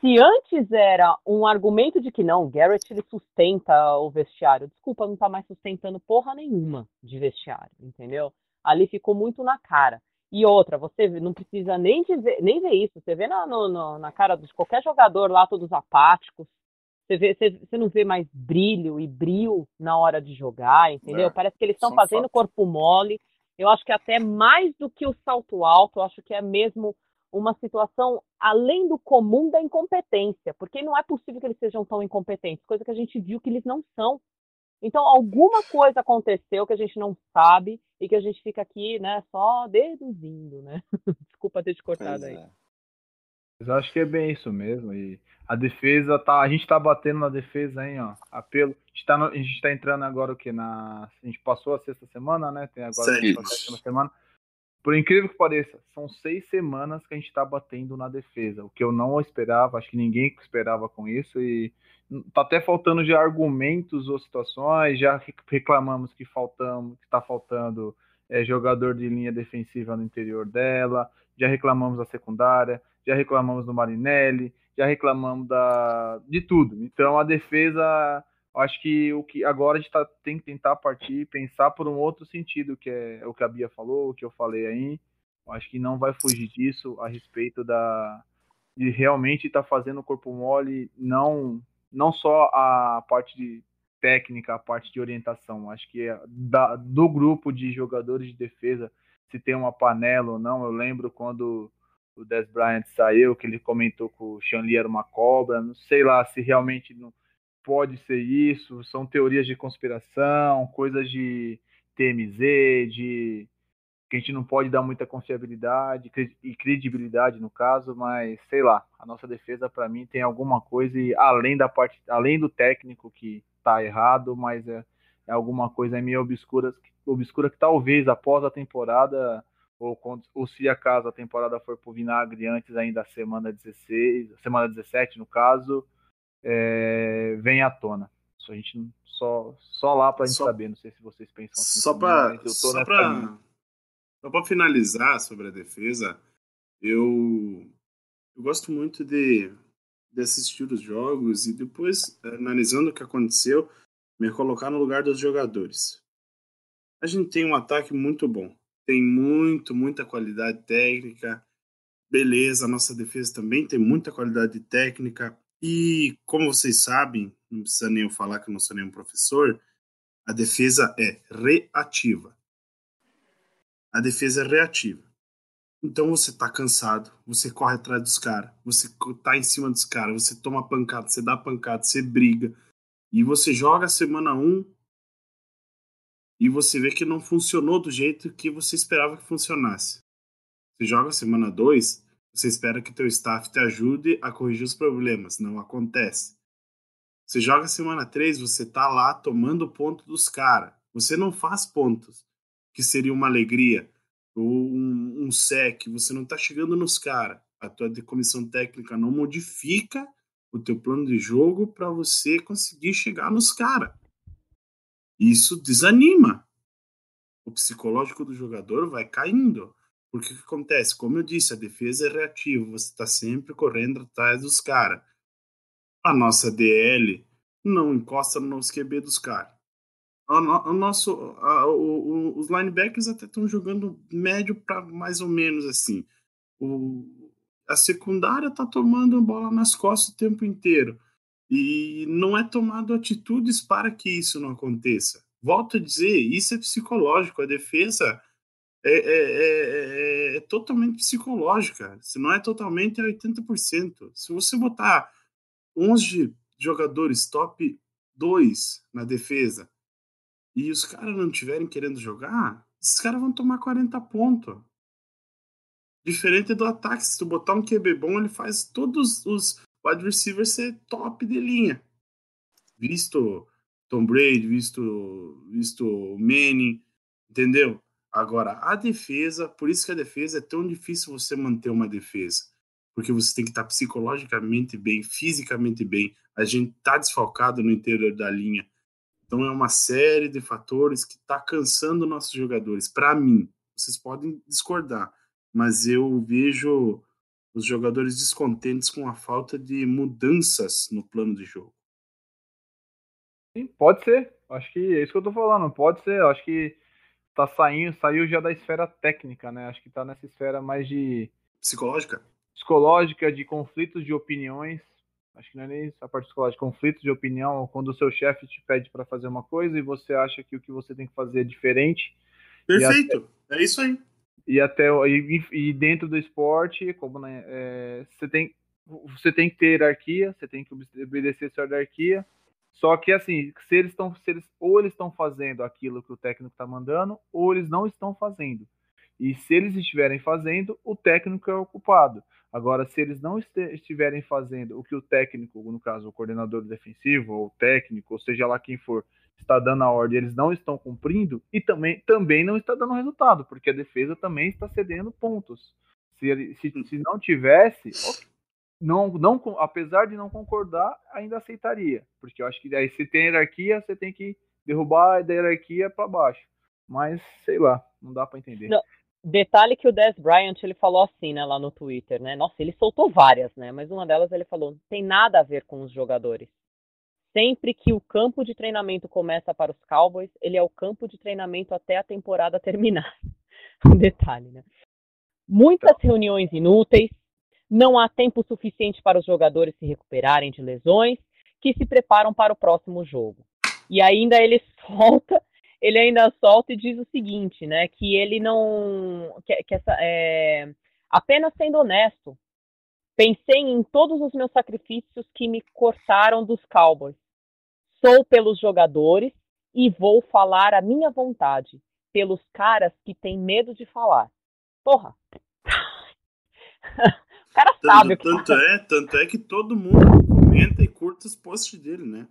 Se antes era um argumento de que não, o Garrett ele sustenta o vestiário. Desculpa, não tá mais sustentando porra nenhuma de vestiário, entendeu? Ali ficou muito na cara. E outra, você não precisa nem, ver, nem ver isso. Você vê na, no, na cara de qualquer jogador lá, todos apáticos, Você, vê, você, você não vê mais brilho e brilho na hora de jogar, entendeu? É, Parece que eles estão fazendo fatos. corpo mole. Eu acho que até mais do que o salto alto, eu acho que é mesmo uma situação além do comum da incompetência, porque não é possível que eles sejam tão incompetentes, coisa que a gente viu que eles não são. Então, alguma coisa aconteceu que a gente não sabe e que a gente fica aqui, né, só deduzindo, né? Desculpa ter te cortado Pois aí. é. Mas eu acho que é bem isso mesmo. E a defesa tá. A gente tá batendo na defesa aí, ó. Apelo. A gente tá, no- a gente tá entrando agora o quê? Na. A gente passou a sexta semana, né? Tem agora a sétima semana. Por incrível que pareça, são seis semanas que a gente tá batendo na defesa. O que eu não esperava, acho que ninguém esperava com isso. E tá até faltando já argumentos ou situações. Já re- reclamamos que faltamos, que tá faltando é, jogador de linha defensiva no interior dela. Já reclamamos da secundária já reclamamos do Marinelli, já reclamamos da, de tudo. Então a defesa, acho que o que agora a gente tá, tem que tentar partir pensar por um outro sentido, que é o que a Bia falou, o que eu falei aí. Acho que não vai fugir disso a respeito da de realmente estar fazendo o corpo mole, não não só a parte de técnica, a parte de orientação. Acho que é da, do grupo de jogadores de defesa, se tem uma panela ou não. Eu lembro quando o Des Bryant saiu, que ele comentou que o Shanley era uma cobra, não sei lá se realmente não pode ser isso, são teorias de conspiração, coisas de TMZ, de que a gente não pode dar muita confiabilidade e credibilidade no caso, mas sei lá, a nossa defesa para mim tem alguma coisa além da parte, além do técnico que tá errado, mas é, é alguma coisa meio obscura, obscura que talvez após a temporada ou, quando, ou se acaso a temporada for pro vinagre antes ainda da semana 16, semana 17 no caso, é, vem à tona. Isso a gente só, só lá pra gente Só- saber, não sei se vocês pensam assim. Só tô só pra, linha. só pra finalizar sobre a defesa, eu, eu gosto muito de, de assistir os jogos e depois, analisando o que aconteceu, me colocar no lugar dos jogadores. A gente tem um ataque muito bom. Tem muito, muita qualidade técnica. Beleza, a nossa defesa também tem muita qualidade técnica. E, como vocês sabem, não precisa nem eu falar que eu não sou nenhum professor, a defesa é reativa. A defesa é reativa. Então você tá cansado, você corre atrás dos caras, você tá em cima dos caras, você toma pancada, você dá pancada, você briga. E você joga semana 1 e você vê que não funcionou do jeito que você esperava que funcionasse. Você joga semana 2, você espera que teu staff te ajude a corrigir os problemas, não acontece. Você joga semana 3, você tá lá tomando ponto dos caras. Você não faz pontos, que seria uma alegria, ou um, um sec, você não tá chegando nos caras. A tua comissão técnica não modifica o teu plano de jogo para você conseguir chegar nos caras. Isso desanima. O psicológico do jogador vai caindo. Porque o que acontece? Como eu disse, a defesa é reativa, você está sempre correndo atrás dos caras. A nossa DL não encosta no nosso QB dos caras. O, no- o nosso, a- o- o- os linebackers até estão jogando médio para mais ou menos assim. O, a secundária tá tomando bola nas costas o tempo inteiro. E não é tomado atitudes para que isso não aconteça. Volto a dizer, isso é psicológico. A defesa é, é, é, é, é totalmente psicológica. Se não é totalmente, é 80%. Se você botar 11 jogadores top 2 na defesa e os caras não estiverem querendo jogar, esses caras vão tomar 40 pontos. Diferente do ataque, se tu botar um QB bom, ele faz todos os wide receivers ser top de linha. Visto Tom Brady, visto, visto Manning, entendeu? Agora, a defesa, por isso que a defesa é tão difícil você manter uma defesa. Porque você tem que estar psicologicamente bem, fisicamente bem. A gente tá desfalcado no interior da linha. Então é uma série de fatores que está cansando nossos jogadores. Para mim, vocês podem discordar, mas eu vejo os jogadores descontentes com a falta de mudanças no plano de jogo. Sim, pode ser. Acho que é isso que eu tô falando. Pode ser. Acho que tá saindo, saiu já da esfera técnica, né? Acho que tá nessa esfera mais de Psicológica? psicológica, de conflitos de opiniões. Acho que não é nem essa particular de conflitos de opinião, quando o seu chefe te pede para fazer uma coisa e você acha que o que você tem que fazer é diferente. Perfeito, até, é isso aí. E até e, e dentro do esporte, como né, é, você tem você tem que ter hierarquia, você tem que obedecer sua hierarquia. Só que assim, se eles estão, se eles, ou eles estão fazendo aquilo que o técnico está mandando, ou eles não estão fazendo. E se eles estiverem fazendo, o técnico é o culpado. Agora, se eles não estiverem fazendo o que o técnico, no caso o coordenador defensivo, ou o técnico, ou seja lá quem for, está dando a ordem, eles não estão cumprindo, e também, também não está dando resultado, porque a defesa também está cedendo pontos. Se, ele, se, se não tivesse, não, não, apesar de não concordar, ainda aceitaria. Porque eu acho que aí se tem hierarquia, você tem que derrubar da hierarquia para baixo. Mas, sei lá, não dá para entender. Não, Detalhe que o Des Bryant ele falou assim, né, lá no Twitter, né? Nossa, ele soltou várias, né? Mas uma delas ele falou: não tem nada a ver com os jogadores. Sempre que o campo de treinamento começa para os Cowboys, ele é o campo de treinamento até a temporada terminar. um detalhe, né? Muitas reuniões inúteis, não há tempo suficiente para os jogadores se recuperarem de lesões, que se preparam para o próximo jogo. E ainda ele solta ele ainda solta e diz o seguinte, né? Que ele não. Que, que essa, é, apenas sendo honesto, pensei em todos os meus sacrifícios que me cortaram dos Cowboys. Sou pelos jogadores e vou falar a minha vontade, pelos caras que têm medo de falar. Porra! o cara sabe tanto, o que tanto é, tanto é que todo mundo comenta e curta os posts dele, né?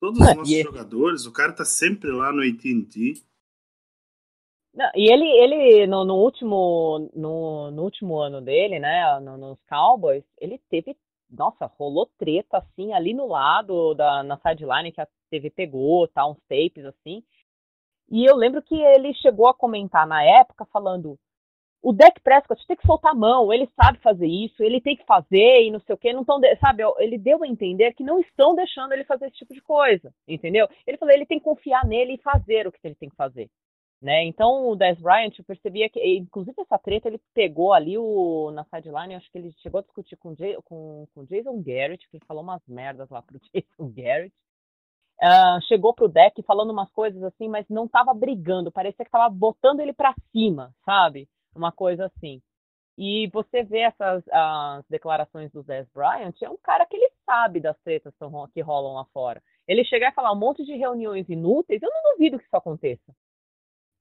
Todos os nossos e jogadores, o cara tá sempre lá no AT&T. e ele, ele no, no último, no, no, último ano dele, né, no, nos Cowboys, ele teve, nossa, rolou treta, assim, ali no lado, da, na sideline, que a TV pegou, tá, uns tapes, assim. E eu lembro que ele chegou a comentar na época, falando, o Deck Prescott tem que soltar a mão, ele sabe fazer isso, ele tem que fazer e não sei o que, não estão, sabe, ele deu a entender que não estão deixando ele fazer esse tipo de coisa, entendeu? Ele falou, ele tem que confiar nele e fazer o que ele tem que fazer, né? Então o Des Bryant, percebia que, inclusive essa treta, ele pegou ali o, na sideline, acho que ele chegou a discutir com, com, com Jason Garrett, que ele falou umas merdas lá pro Jason Garrett, Uh, chegou pro deck falando umas coisas assim, mas não tava brigando, parecia que tava botando ele para cima, sabe? Uma coisa assim. E você vê essas as declarações do Dez Bryant, é um cara que ele sabe das tretas que rolam lá fora. Ele chegar e falar um monte de reuniões inúteis, eu não duvido que isso aconteça.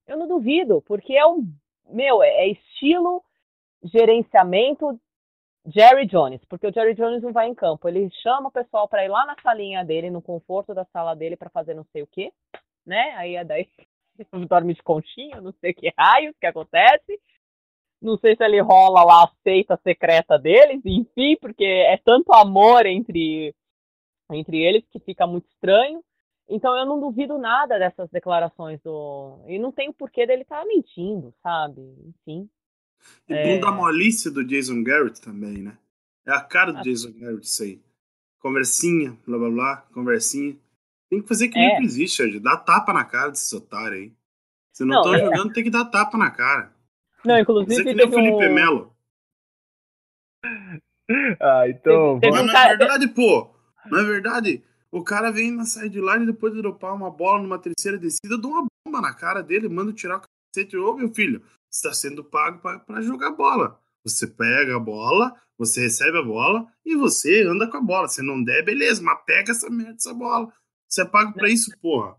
Eu não duvido, porque é um. Meu, é, é estilo gerenciamento Jerry Jones, porque o Jerry Jones não vai em campo. Ele chama o pessoal para ir lá na salinha dele, no conforto da sala dele, para fazer não sei o quê, né? Aí é daí dorme de conchinha, não sei que raios que acontece. Não sei se ele rola lá a seita secreta deles, enfim, porque é tanto amor entre, entre eles que fica muito estranho. Então eu não duvido nada dessas declarações do. E não tem o porquê dele estar tá mentindo, sabe? Enfim. E é... bunda molice do Jason Garrett também, né? É a cara do ah. Jason Garrett isso aí. Conversinha, blá blá blá, conversinha. Tem que fazer que é. nem existe, Dá tapa na cara desses otários aí. Se não, estão é... jogando, tem que dar tapa na cara. Não, inclusive. Você que o Felipe um... Melo. Ah, então. Teve, teve Mas um na verdade, pô, na verdade, o cara vem na sideline depois de dropar uma bola numa terceira descida, dá uma bomba na cara dele, manda tirar o cacete. Ô, meu filho, você está sendo pago para jogar bola. Você pega a bola, você recebe a bola e você anda com a bola. Se não der, beleza, mas pega essa merda, essa bola. Você é pago para isso, porra.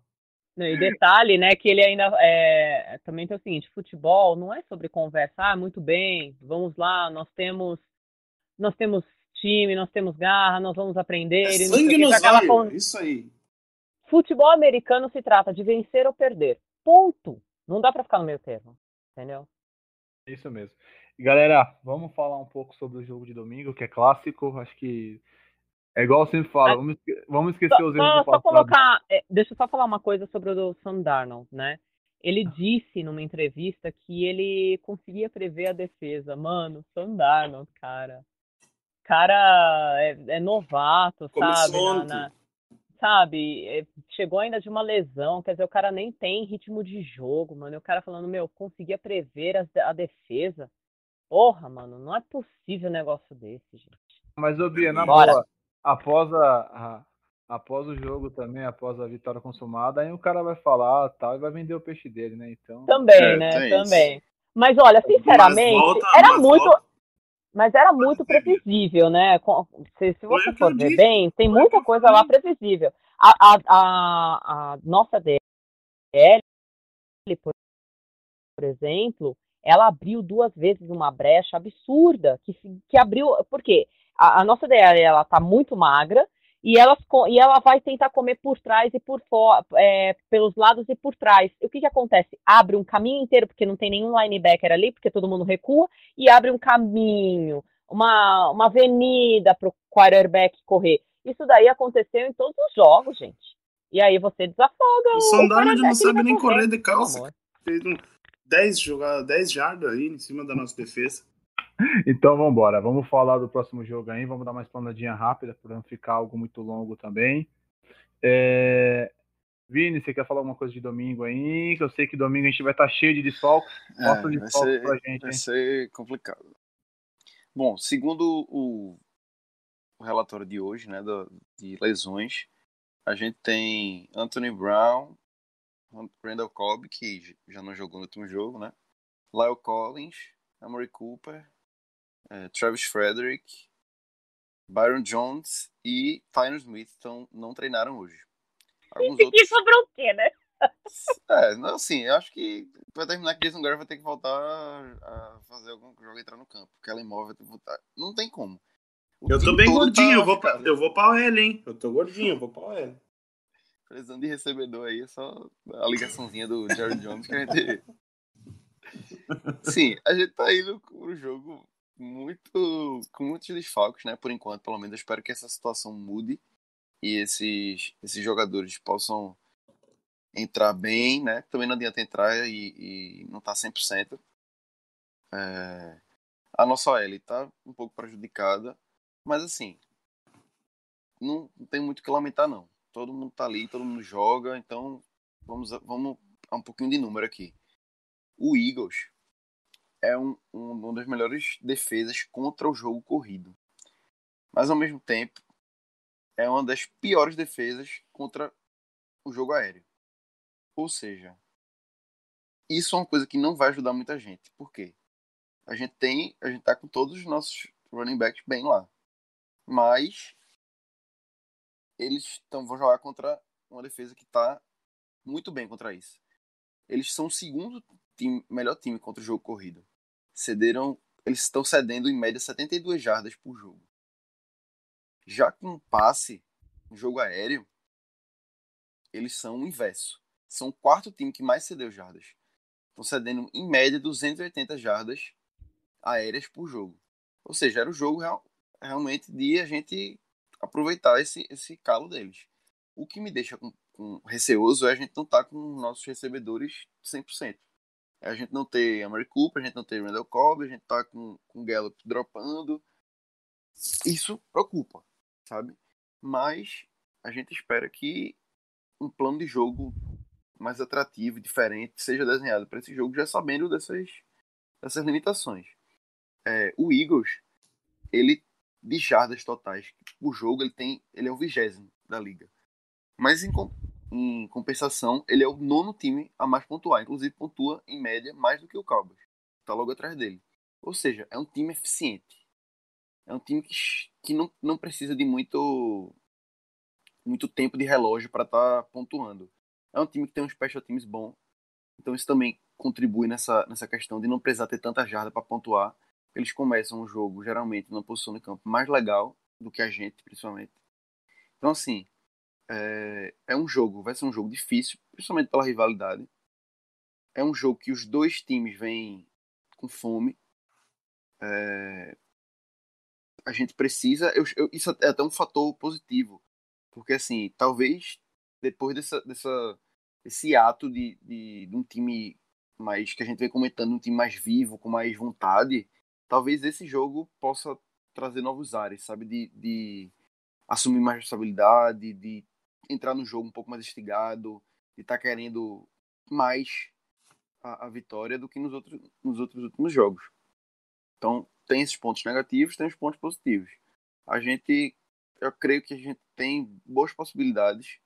E detalhe, né, que ele ainda é, também tem o seguinte, futebol não é sobre conversar, ah, muito bem, vamos lá, nós temos nós temos time, nós temos garra, nós vamos aprender. É sangue nos olhos, isso aí. Futebol americano se trata de vencer ou perder, ponto. Não dá para ficar no meio termo, entendeu? Isso mesmo. Galera, vamos falar um pouco sobre o jogo de domingo, que é clássico, acho que é igual eu sempre falo, vamos, vamos esquecer só, os erros do passado. Colocar, é, deixa eu só falar uma coisa sobre o Sam Darnold, né? Ele disse numa entrevista que ele conseguia prever a defesa. Mano, Sam Darnold, cara. Cara é, é novato, sabe? Na, na, sabe? É, chegou ainda de uma lesão, quer dizer, o cara nem tem ritmo de jogo, mano. E o cara falando, meu, conseguia prever a, a defesa. Porra, mano, não é possível um negócio desse, gente. Mas, ô Bia, na Bora. boa, após a, a, após o jogo também, após a vitória consumada, aí o cara vai falar tal e vai vender o peixe dele, né? Então. Também, é, né? Também. Isso. Mas olha, sinceramente, volta, era muito. Volta. Mas era muito previsível, né? Se, se você for ver bem, tem muita coisa lá previsível. A, a, a, a nossa DL, por exemplo, ela abriu duas vezes uma brecha absurda que, que abriu. Por quê? A, a nossa DL ela tá muito magra e, elas, e ela vai tentar comer por trás e por fora, é, pelos lados e por trás. O que, que acontece? Abre um caminho inteiro, porque não tem nenhum linebacker ali, porque todo mundo recua, e abre um caminho, uma, uma avenida para o quarterback correr. Isso daí aconteceu em todos os jogos, gente. E aí você desafoga o. Sondage não sabe nem correr de calça. Fez um 10 jogadas, 10 jardas aí em cima da nossa defesa. Então vamos embora. Vamos falar do próximo jogo aí. Vamos dar uma explanadinha rápida para não ficar algo muito longo também. É... Vini, você quer falar alguma coisa de domingo aí? Que eu sei que domingo a gente vai estar tá cheio de desfalques. É, Mostra de desfalques pra gente. Vai hein? ser complicado. Bom, segundo o, o relatório de hoje, né, do, de lesões, a gente tem Anthony Brown, Randall Cobb, que já não jogou no último jogo, né? Lyle Collins, Amory Cooper, é, Travis Frederick, Byron Jones e Tyler Smith então, não treinaram hoje. Alguns e outros... sobrou o quê, né? É, não, assim, eu acho que vai terminar que Jason Garrett vai ter que voltar a fazer algum jogo entrar no campo. Porque ela imóvel vai ter que voltar. Não tem como. O eu tô bem gordinho, tá eu, vou pra, eu vou pra OL, hein? Eu tô gordinho, eu vou pra OL. Precisando de recebedor aí, é só a ligaçãozinha do Jerry Jones que a gente. Sim, a gente tá indo pro jogo muito com muitos desfalques, né? Por enquanto, pelo menos. Eu espero que essa situação mude e esses, esses jogadores possam entrar bem, né? Também não adianta entrar e, e não tá 100%. É... A nossa OL tá um pouco prejudicada, mas assim, não, tem muito o que lamentar, não. Todo mundo tá ali, todo mundo joga, então vamos, vamos a um pouquinho de número aqui. O Eagles é um, um, uma das melhores defesas contra o jogo corrido. Mas ao mesmo tempo, é uma das piores defesas contra o jogo aéreo. Ou seja, isso é uma coisa que não vai ajudar muita gente. Por quê? A gente tem, a gente tá com todos os nossos running backs bem lá. Mas eles estão vão jogar contra uma defesa que está muito bem contra isso. Eles são o segundo time, melhor time contra o jogo corrido cederam, eles estão cedendo em média 72 jardas por jogo. Já com passe, um jogo aéreo, eles são o inverso. São o quarto time que mais cedeu jardas. Estão cedendo em média 280 jardas aéreas por jogo. Ou seja, era o jogo real, realmente de a gente aproveitar esse, esse calo deles. O que me deixa com, com receoso é a gente não estar tá com nossos recebedores 100% a gente não ter Amari Cooper, a gente não ter Randall Cobb, a gente tá com, com Gallup dropando. Isso preocupa, sabe? Mas a gente espera que um plano de jogo mais atrativo, diferente, seja desenhado para esse jogo, já sabendo dessas, dessas limitações. É, o Eagles, ele de jardas totais por jogo, ele tem, ele é o vigésimo da liga. Mas em, em compensação, ele é o nono time a mais pontuar. Inclusive, pontua, em média, mais do que o Cowboys. Está logo atrás dele. Ou seja, é um time eficiente. É um time que, que não, não precisa de muito, muito tempo de relógio para estar tá pontuando. É um time que tem um special teams bom. Então, isso também contribui nessa, nessa questão de não precisar ter tanta jarda para pontuar. Eles começam o jogo, geralmente, numa posição de campo mais legal do que a gente, principalmente. Então, assim, é, é um jogo, vai ser um jogo difícil, principalmente pela rivalidade. É um jogo que os dois times vêm com fome. É, a gente precisa. Eu, eu, isso é até um fator positivo. Porque, assim, talvez depois dessa, dessa, desse ato de, de, de um time mais. que a gente vem comentando, um time mais vivo, com mais vontade, talvez esse jogo possa trazer novos ares, sabe? De, de assumir mais responsabilidade, de entrar no jogo um pouco mais instigado, de estar tá querendo mais a, a, vitória do que nos outros, nos outros últimos jogos. Então, tem esses pontos negativos, tem os pontos positivos. A gente eu creio que a gente tem boas possibilidades.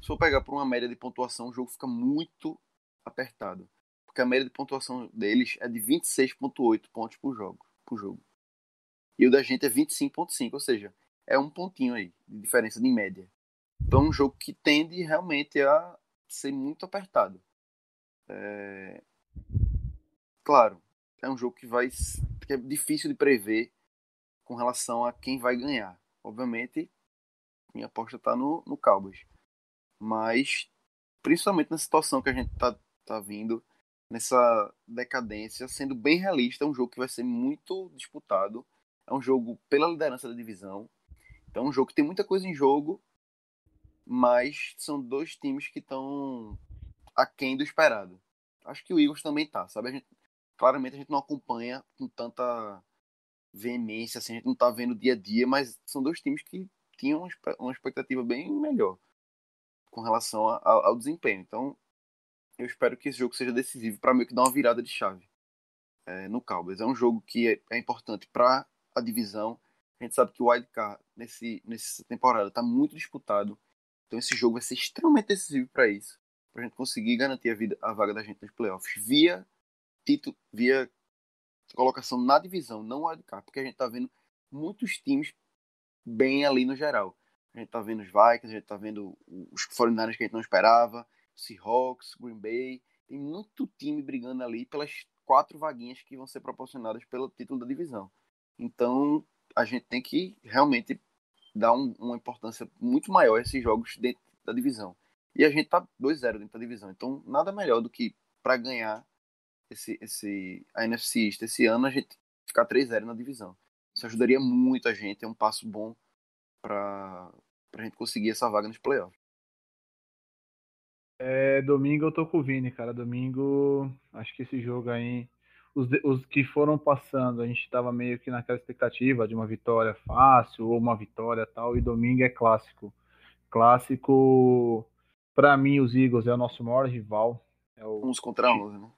Se for pegar por uma média de pontuação, o jogo fica muito apertado. Porque a média de pontuação deles é de 26,8 pontos por jogo, por jogo. E o da gente é 25,5, ou seja, é um pontinho aí de diferença de média. Então é um jogo que tende realmente a ser muito apertado. É... Claro, é um jogo que vai que é difícil de prever com relação a quem vai ganhar. Obviamente, minha aposta está no, no Cowboys. Mas, principalmente na situação que a gente está tá vindo, nessa decadência, sendo bem realista, é um jogo que vai ser muito disputado. É um jogo pela liderança da divisão. Então, é um jogo que tem muita coisa em jogo, mas são dois times que estão aquém do esperado. Acho que o Eagles também tá, sabe? A gente, claramente a gente não acompanha com tanta veemência, assim, a gente não tá vendo dia a dia, mas são dois times que tinham uma expectativa bem melhor com relação ao, ao desempenho. Então, eu espero que esse jogo seja decisivo para meio que dar uma virada de chave é, no Cowboys. É um jogo que é, é importante para a divisão. A gente sabe que o wildcard nesse, nessa temporada está muito disputado. Então esse jogo vai ser extremamente decisivo para isso. Para a gente conseguir garantir a, vida, a vaga da gente nos playoffs via título, via colocação na divisão, não wildcard. Porque a gente está vendo muitos times bem ali no geral. A gente está vendo os Vikings, a gente está vendo os 49 que a gente não esperava, Seahawks, Green Bay. Tem muito time brigando ali pelas quatro vaguinhas que vão ser proporcionadas pelo título da divisão. Então, a gente tem que realmente dar um, uma importância muito maior a esses jogos dentro da divisão. E a gente tá 2-0 dentro da divisão. Então, nada melhor do que para ganhar esse, esse, a NFC East esse ano, a gente ficar 3-0 na divisão. Isso ajudaria muito a gente, é um passo bom para a gente conseguir essa vaga nos playoffs. É, domingo eu tô com o Vini, cara. Domingo, acho que esse jogo aí. Os, os que foram passando, a gente tava meio que naquela expectativa de uma vitória fácil ou uma vitória tal. E domingo é clássico. Clássico, para mim, os Eagles é o nosso maior rival. É o, uns contra uns, né?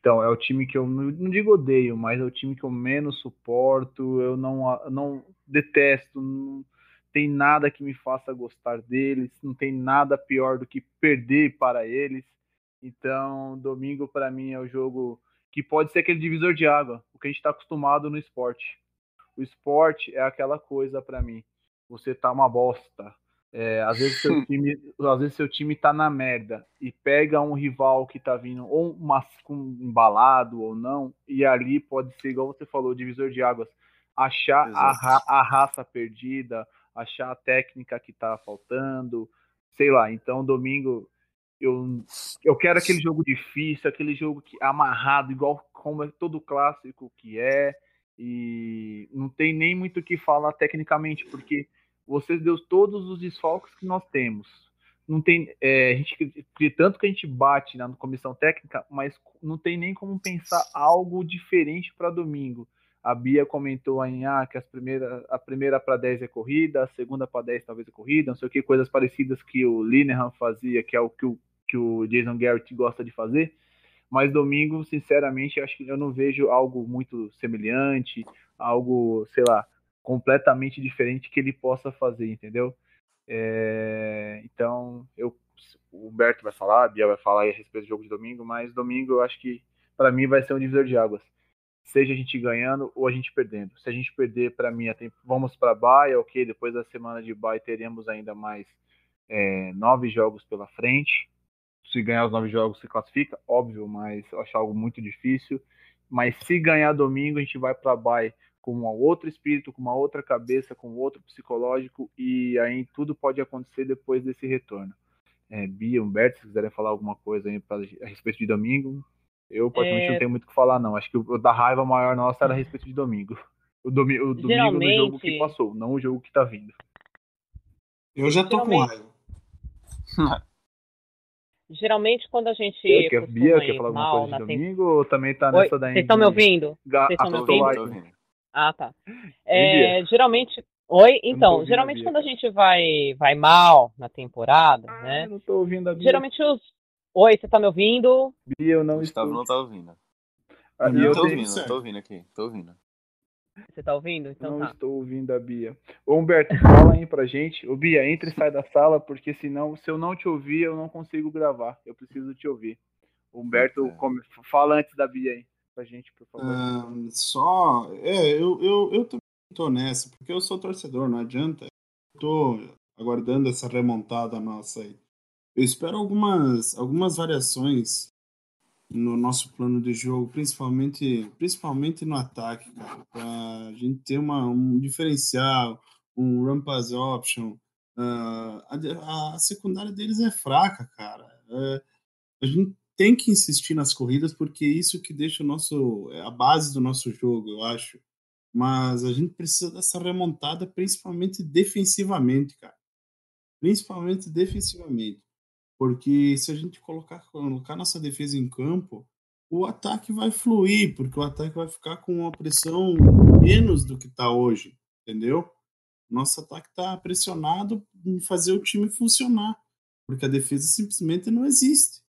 Então, é o time que eu não digo odeio, mas é o time que eu menos suporto. Eu não, não detesto. Não, tem nada que me faça gostar deles, não tem nada pior do que perder para eles. Então, domingo para mim é o jogo que pode ser aquele divisor de água, o que a gente está acostumado no esporte. O esporte é aquela coisa para mim. Você tá uma bosta. É, às vezes seu time, às vezes seu time tá na merda e pega um rival que tá vindo ou uma, embalado ou não, e ali pode ser igual você falou, divisor de águas, achar a, a raça perdida, achar a técnica que tá faltando, sei lá. Então, domingo eu, eu quero aquele jogo difícil, aquele jogo que amarrado, igual como é todo clássico que é, e não tem nem muito o que falar tecnicamente, porque você deu todos os desfalques que nós temos. Não tem, é, a gente tanto que a gente bate na comissão técnica, mas não tem nem como pensar algo diferente para domingo. A Bia comentou aí ah, que as primeiras, a primeira para 10 é corrida, a segunda para 10 talvez é corrida, não sei o que, coisas parecidas que o Linehan fazia, que é o que o, que o Jason Garrett gosta de fazer. Mas domingo, sinceramente, acho que eu não vejo algo muito semelhante, algo, sei lá, completamente diferente que ele possa fazer, entendeu? É, então, eu, o Humberto vai falar, a Bia vai falar a respeito do jogo de domingo, mas domingo eu acho que para mim vai ser um divisor de águas seja a gente ganhando ou a gente perdendo. Se a gente perder, para mim, vamos para bye, ok. Depois da semana de bye teremos ainda mais é, nove jogos pela frente. Se ganhar os nove jogos, se classifica, óbvio, mas eu acho algo muito difícil. Mas se ganhar domingo, a gente vai para bye com um outro espírito, com uma outra cabeça, com outro psicológico, e aí tudo pode acontecer depois desse retorno. É, Bia, Humberto, se quiserem falar alguma coisa aí pra, a respeito de domingo, eu, praticamente, é... não tenho muito o que falar, não. Acho que o da raiva maior nossa era a respeito de domingo. O, domi o domingo Geralmente... do jogo que passou, não o jogo que tá vindo. Eu já tô com raiva. Geralmente, quando a gente. É, quer, Bia, quer falar alguma coisa de domingo tempo... ou também tá nessa Oi, daí? Vocês estão me ouvindo? Ga... Vocês estão me ouvindo? Ah, tá. É, geralmente. Oi, então, geralmente quando a gente vai, vai mal na temporada, ah, né? Não tô ouvindo a Bia. Geralmente os, Oi, você tá me ouvindo? Bia, eu não Gustavo estou. não tá ouvindo. Ah, eu tô ouvindo, tô ouvindo aqui, tô ouvindo. Você tá ouvindo? Então não tá. estou ouvindo a Bia. Ô, Humberto, fala aí pra gente. Ô, Bia, entra e sai da sala, porque senão, se eu não te ouvir, eu não consigo gravar. Eu preciso te ouvir. O Humberto, É. come- fala antes da Bia aí pra gente, por favor. Ah, só. É, eu, eu, eu também tô nessa, porque eu sou torcedor, não adianta. Eu tô aguardando essa remontada nossa aí. Eu espero algumas, algumas variações no nosso plano de jogo, principalmente, principalmente no ataque, cara. Pra gente ter uma, um diferencial, um run pass option. Ah, a, a secundária deles é fraca, cara. É, a gente tem que insistir nas corridas porque é isso que deixa o nosso é a base do nosso jogo, eu acho. Mas a gente precisa dessa remontada principalmente defensivamente, cara. Principalmente defensivamente. Porque se a gente colocar colocar nossa defesa em campo, o ataque vai fluir, porque o ataque vai ficar com uma pressão menos do que está hoje, entendeu? Nosso ataque está pressionado em fazer o time funcionar, porque a defesa simplesmente não existe.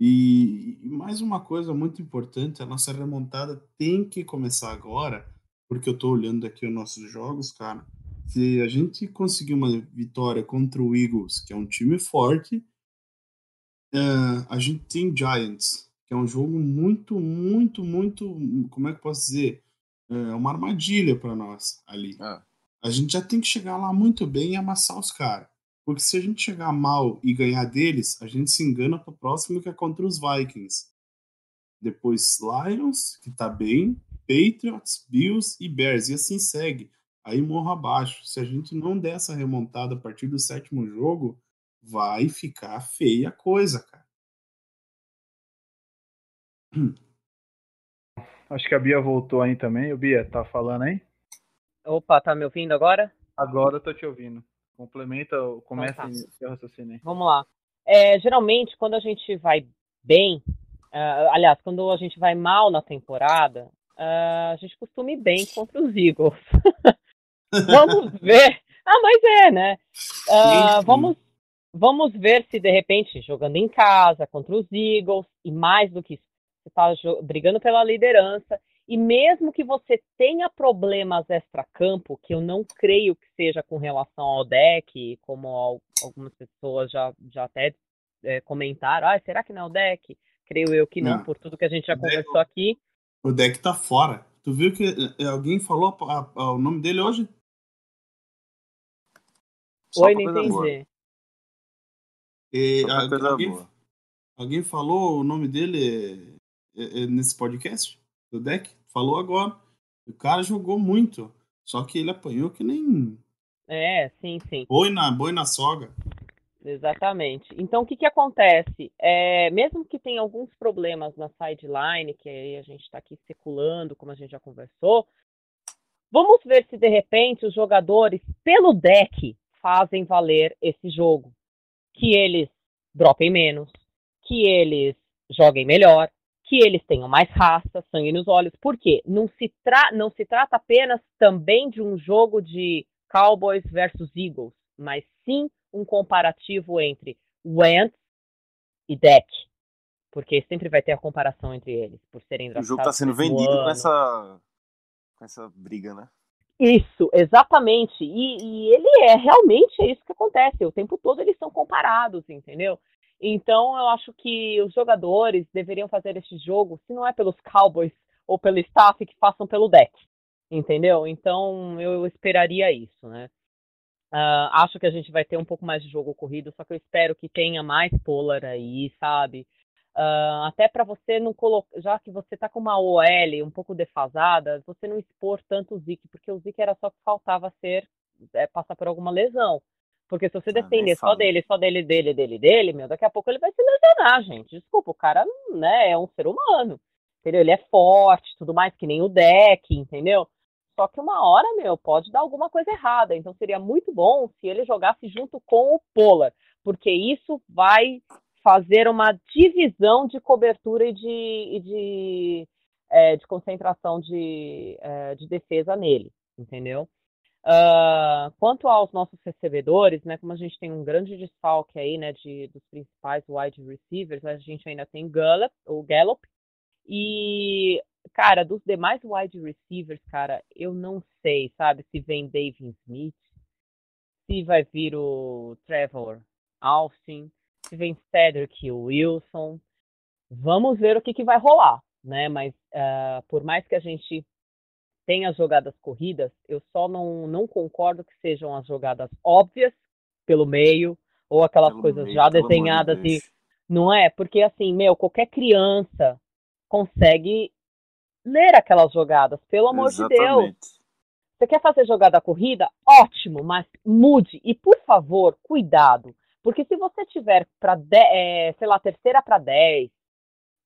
E, e mais uma coisa muito importante, a nossa remontada tem que começar agora, porque eu estou olhando aqui os nossos jogos, cara. Se a gente conseguir uma vitória contra o Eagles, que é um time forte, é, a gente tem Giants, que é um jogo muito, muito, muito, como é que eu posso dizer? É uma armadilha para nós ali. Ah, A gente já tem que chegar lá muito bem e amassar os caras. Porque se a gente chegar mal e ganhar deles, a gente se engana para o próximo que é contra os Vikings. Depois Lions, que tá bem, Patriots, Bills e Bears. E assim segue. Aí morro abaixo. Se a gente não der essa remontada a partir do sétimo jogo, vai ficar feia a coisa, cara. Acho que a Bia voltou aí também. O Bia, tá falando aí? Opa, tá me ouvindo agora? Agora eu tô te ouvindo. Complementa, começa Então tá. seu raciocínio. Vamos lá. É, geralmente, quando a gente vai bem, ah, aliás, quando a gente vai mal na temporada, ah, a gente costuma ir bem contra os Eagles. vamos ver. Ah, mas é, né? Sim. vamos, vamos ver se de repente, jogando em casa contra os Eagles, e mais do que isso, você está brigando pela liderança, e mesmo que você tenha problemas extra-campo, que eu não creio que seja com relação ao deck, como al- algumas pessoas já, já até é, comentaram, ah, será que não é o deck? Creio eu que não, Não. por tudo que a gente já O deck- conversou aqui. O deck tá fora. Tu viu que eh, alguém falou a- a- o nome dele hoje? Só Oi, não coisa boa. entendi. E, Só pra a- coisa alguém, boa. alguém falou o nome dele eh, eh, nesse podcast do deck? Falou agora. O cara jogou muito. Só que ele apanhou que nem É, sim, sim. boi na, boi na soga. Exatamente. Então, o que, que acontece? É, mesmo que tenha alguns problemas na sideline, que aí a gente está aqui especulando, como a gente já conversou, vamos ver se de repente os jogadores, pelo deck, fazem valer esse jogo. Que eles dropem menos, que eles joguem melhor, que eles tenham mais raça, sangue nos olhos. Por quê? Não se, não se trata apenas também de um jogo de Cowboys versus Eagles, mas sim um comparativo entre Wentz e Deck. Porque sempre vai ter a comparação entre eles, por serem O jogo tá draftados sendo vendido com essa, com essa briga, né? Isso, exatamente. E, e ele é realmente é isso que acontece. O tempo todo eles são comparados, entendeu? Então eu acho que os jogadores deveriam fazer este jogo, se não é pelos Cowboys ou pelo staff, que façam pelo deck. Entendeu? Então eu esperaria isso, né? Ah, acho que a gente vai ter um pouco mais de jogo corrido, só que eu espero que tenha mais Polar aí, sabe? Ah, até para você não colocar, já que você tá com uma OL um pouco defasada, você não expor tanto o Zeke, porque o Zeke era só que faltava ser é, passar por alguma lesão. Porque se você Ah, depender só fala. dele, só dele, dele, dele, dele, meu, daqui a pouco ele vai se lesionar, gente. Desculpa, o cara, né, é um ser humano. Entendeu? Ele é forte, tudo mais, que nem o deck, entendeu? Só que uma hora, meu, pode dar alguma coisa errada. Então seria muito bom se ele jogasse junto com o Polar, porque isso vai fazer uma divisão de cobertura e de, e de, é, de concentração de, é, de defesa nele, entendeu? Ah, quanto aos nossos recebedores, né, como a gente tem um grande desfalque aí, né, de, dos principais wide receivers, a gente ainda tem Gallup, o Gallup E, cara, dos demais wide receivers, cara, eu não sei, sabe, se vem David Smith, se vai vir o Trevor Austin, vem Cedric Wilson. Vamos ver o que, que vai rolar, né? Mas uh, por mais que a gente tenha jogadas corridas, eu só não, não concordo que sejam as jogadas óbvias pelo meio ou aquelas pelo coisas meio, já desenhadas de e não é? Porque assim, meu, qualquer criança consegue ler aquelas jogadas, pelo amor Exatamente. de Deus. Você quer fazer jogada corrida? Ótimo, mas mude e por favor, cuidado, porque se você tiver para, é, sei lá, terceira para 10,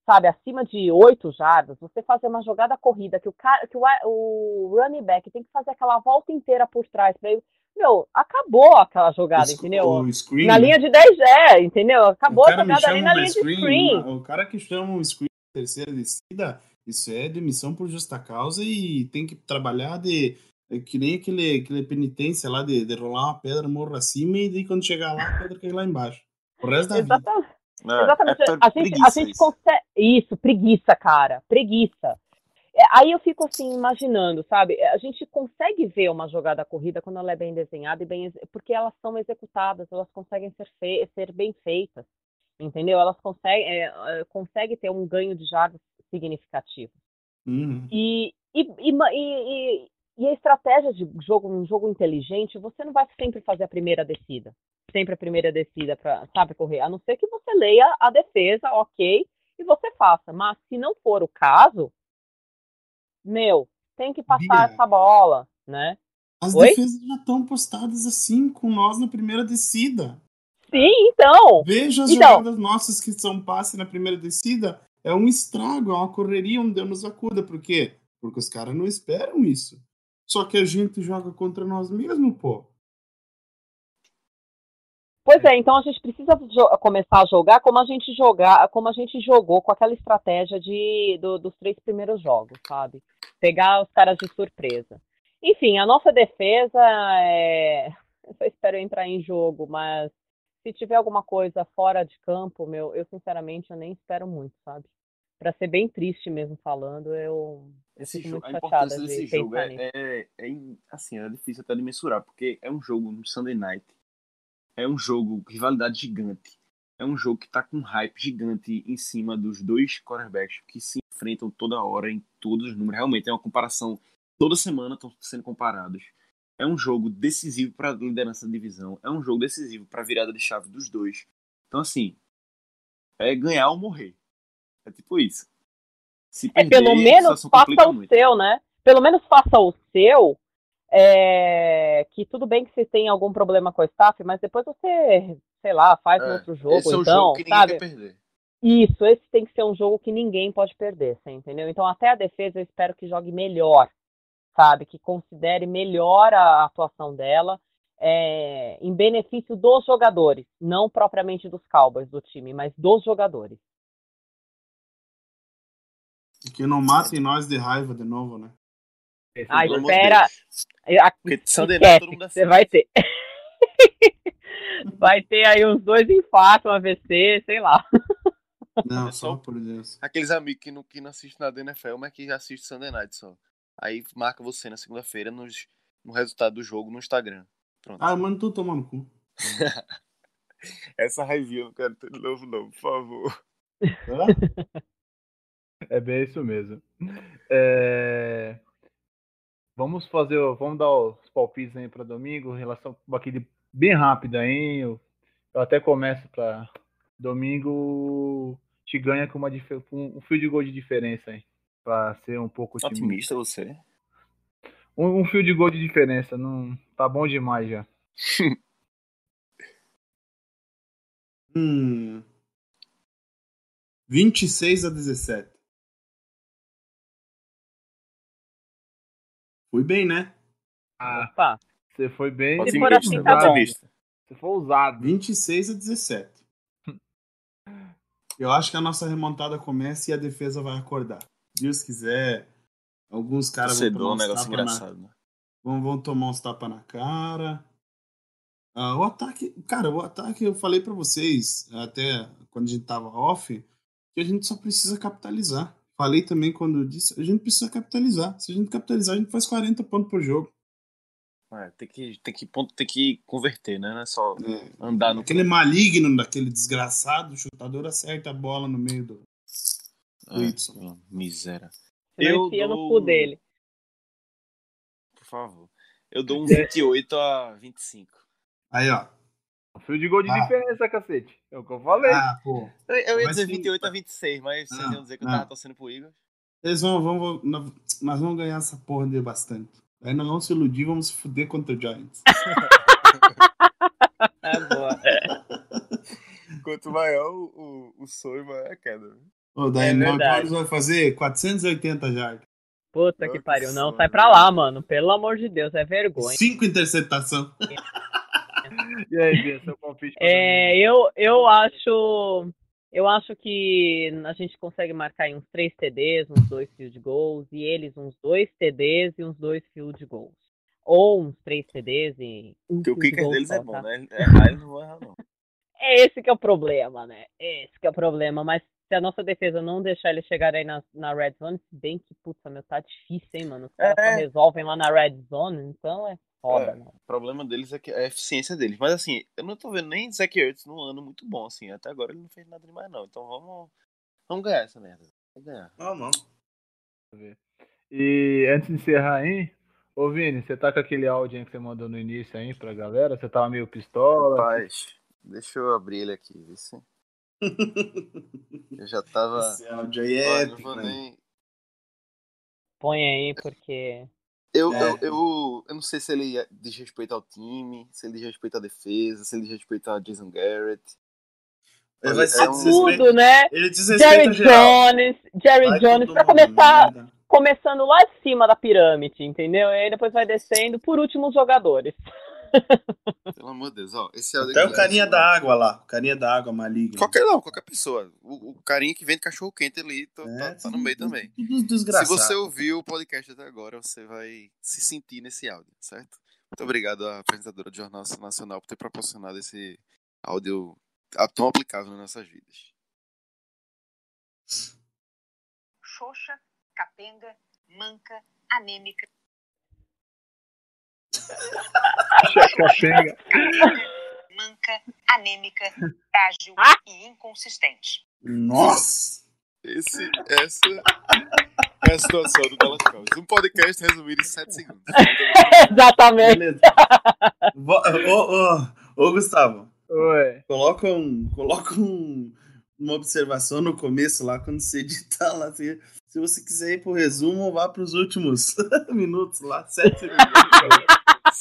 sabe, acima de 8 jardas, você fazer uma jogada corrida que o cara, que o, o running back tem que fazer aquela volta inteira por trás para ele. Meu, acabou aquela jogada, o, entendeu? O screen, na né? linha de 10 é, entendeu? Acabou a jogada ali na linha screen, de screen. O cara que chama um screen terceira descida, isso é demissão por justa causa e tem que trabalhar de é que nem aquele, aquele penitência lá de, de rolar uma pedra morro acima e daí quando chegar lá a pedra cai lá embaixo. O resto da Exatamente. vida. É, Exatamente. É a, gente, a gente consegue. Isso, preguiça, cara. Preguiça. É, aí eu fico assim, imaginando, sabe? A gente consegue ver uma jogada corrida quando ela é bem desenhada e bem. Porque elas são executadas, elas conseguem ser, fe... ser bem feitas. Entendeu? Elas conseguem, é, é conseguem ter um ganho de jardas significativo. Uhum. E, e, e, e, e a estratégia de jogo, um jogo inteligente, você não vai sempre fazer a primeira descida sempre a primeira descida para, sabe, correr. A não ser que você leia a defesa, ok, e você faça. Mas se não for o caso, meu, tem que passar Bia, essa bola, né? As Oi? defesas já estão postadas assim, com nós na primeira descida. Sim, então. Veja as então. jogadas nossas que são passe na primeira descida. É um estrago, é uma correria onde Deus nos acuda. Por quê? Porque os caras não esperam isso. Só que a gente joga contra nós mesmos, pô. Pois é, então a gente precisa começar a jogar como a gente jogar, como a gente jogou com aquela estratégia de, do, dos três primeiros jogos, sabe? Pegar os caras de surpresa. Enfim, a nossa defesa é. Eu só espero entrar em jogo, mas se tiver alguma coisa fora de campo, meu, eu sinceramente eu nem espero muito, sabe? Para ser bem triste mesmo falando, eu. Esse jogo, a importância de desse jogo é, é, é, assim, é difícil até de mensurar, porque é um jogo no Sunday Night é um jogo, rivalidade gigante. É um jogo que está com um hype gigante em cima dos dois quarterbacks que se enfrentam toda hora em todos os números. Realmente é uma comparação. Toda semana estão sendo comparados. É um jogo decisivo para a liderança da divisão. É um jogo decisivo para a virada de chave dos dois. Então, assim, é ganhar ou morrer. É tipo isso. Se perder, é pelo menos faça o muito. seu, né? Pelo menos faça o seu é, que tudo bem que você tem algum problema com a staff, mas depois você, sei lá, faz é, um outro jogo, esse é um então, jogo que sabe? Ninguém quer perder. Isso, esse tem que ser um jogo que ninguém pode perder, você entendeu? Então até a defesa eu espero que jogue melhor, sabe? Que considere melhor a atuação dela é, em benefício dos jogadores, não propriamente dos Cowboys do time, mas dos jogadores. Que não matem nós de raiva de novo, né? Ah, espera. Porque Sunday Night todo mundo Você vai ter. vai ter aí uns dois infartos, um AVC, sei lá. Não, é só por Deus. Aqueles amigos que não, que não assistem nada da NFL, mas que assistem Sunday Night só. Aí marca você na segunda-feira nos, no resultado do jogo no Instagram. Pronto. Ah, mano, tu toma no cu. Essa raivinha eu não quero ter de novo, não, por favor. É bem isso mesmo. É... Vamos fazer, vamos dar os palpites aí para domingo, em relação aqui de, bem rápida, hein? Eu, eu até começo para domingo te ganha com uma um, um fio de gol de diferença aí, para ser um pouco otimista. você? Um, um fio de gol de diferença, não tá bom demais já. hum. 26 a 17. Fui bem, né? Ah, Opa. Você foi bem. Se for assim, tá bom. Você foi ousado. 26 a 17. Eu acho que a nossa remontada começa e a defesa vai acordar. Deus quiser, alguns caras vão tomar um negócio engraçado, na... né? vão, vão tomar uns tapas na cara. Uh, o ataque, cara, o ataque eu falei para vocês até quando a gente tava off que a gente só precisa capitalizar falei também quando eu disse, a gente precisa capitalizar. Se a gente capitalizar, a gente faz 40 pontos por jogo. É, tem, que, tem, que, ponto, tem que converter, né? Não é só andar no. Aquele maligno daquele desgraçado, o chutador acerta a bola no meio do. do É, Y. miséria. Eu enfia no dou- cu dele. Por favor. Eu dou um 28 a 25. Aí, ó. Fio de gol de Ah. diferença, cacete. É o que eu falei. Ah, pô. Eu, ia Mas dizer sim, 28 a tá. 26, mas vocês Não, iam dizer que eu não. tava torcendo pro Eagles. Eles vão, vão, vão- nós- vamos ganhar essa porra de bastante. Aí nós vamos se iludir, vamos se fuder contra o Giants. É boa. Quanto maior o, o, o sonho, maior a queda. Ô, É Daniel verdade. Jones vai fazer 480 jardas. Puta que que pariu. Não, sai pra né? lá, mano. Pelo amor de Deus, é vergonha. Cinco interceptação. E aí, Bia, seu palpite? É, eu, eu acho. Eu acho que a gente consegue marcar aí uns três TDs, uns dois field goals, e eles uns dois TDs e uns dois field goals. Ou uns três TDs e um Porque o field kicker goal deles só, é bom, tá? né? Errar eles não vão errar, não. É esse que é o problema, né? Esse que é o problema. Mas se a nossa defesa não deixar eles chegarem aí na, na red zone, se bem que, puta, meu, tá difícil, hein, mano? Os caras É. só resolvem lá na red zone, então é foda, É. mano. O problema deles é, que, é a eficiência deles. Mas assim, eu não tô vendo nem Zach Ertz num ano muito bom, assim. Até agora ele não fez nada demais, não. Então vamos, vamos ganhar essa merda. Vamos ganhar. Não, não. E antes de encerrar aí, ô Vini, você tá com aquele áudio que você mandou no início aí pra galera? Você tava meio pistola? Rapaz, deixa eu abrir ele aqui, vê se. Eu já tava. Esse áudio aí é Olha, épico, vou né? nem- Põe aí, porque. Eu, É. eu, eu, eu não sei se ele diz respeito ao time, se ele diz respeito à defesa, se ele diz respeito a Jason Garrett. Ele vai É ser um- desrespeito. Tudo, né? Ele desrespeita Jerry geral. Jones, Jerry Vai Jones, pra começar, merda. começando lá de cima da pirâmide, entendeu? E aí depois vai descendo, por último, os jogadores. Pelo amor de Deus, ó. Esse áudio Até aqui o carinha é- da água lá. O carinha da água maligno. Qualquer não, qualquer pessoa. O, o carinha que vende cachorro quente ali tá, É, tá- tá no meio também. Tudo Se desgraçado. você ouviu o podcast até agora, você vai se sentir nesse áudio, certo? Muito obrigado à apresentadora do Jornal Nacional por ter proporcionado esse áudio tão aplicável nas nossas vidas. xoxa, capenga, manca, anêmica, Capenga. manca, anêmica, frágil Ah! e inconsistente. Nossa! Esse, essa é a situação do Dallas Cowboys. Um podcast resumido em 7 segundos. Exatamente. Beleza. Ô, ô, ô, Gustavo, Oi. coloca, um, coloca um, uma observação no começo lá, quando você editar lá. Se, se você quiser ir pro resumo, vá pros últimos minutos lá, sete segundos.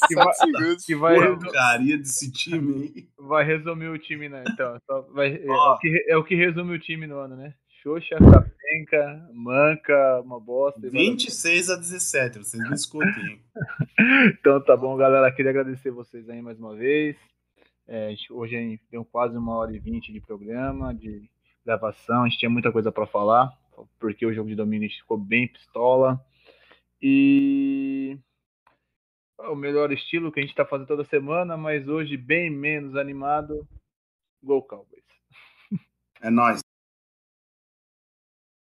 Que vai, 7 segundos. que vai, Porcaria desse time vai resumir o time, né? Então, vai- é, Ó. o que, é o que resume o time no ano, né? Xoxa, Capenca, Manca, uma bosta. e vai- 26 a 17, vocês me escutem. Então tá bom, galera. Queria agradecer vocês aí mais uma vez. É, hoje a gente deu quase uma hora e vinte de programa, de gravação. A gente tinha muita coisa para falar, porque o jogo de gente ficou bem pistola. E é o melhor estilo que a gente tá fazendo toda semana, mas hoje bem menos animado. Gol Cowboys. É nóis.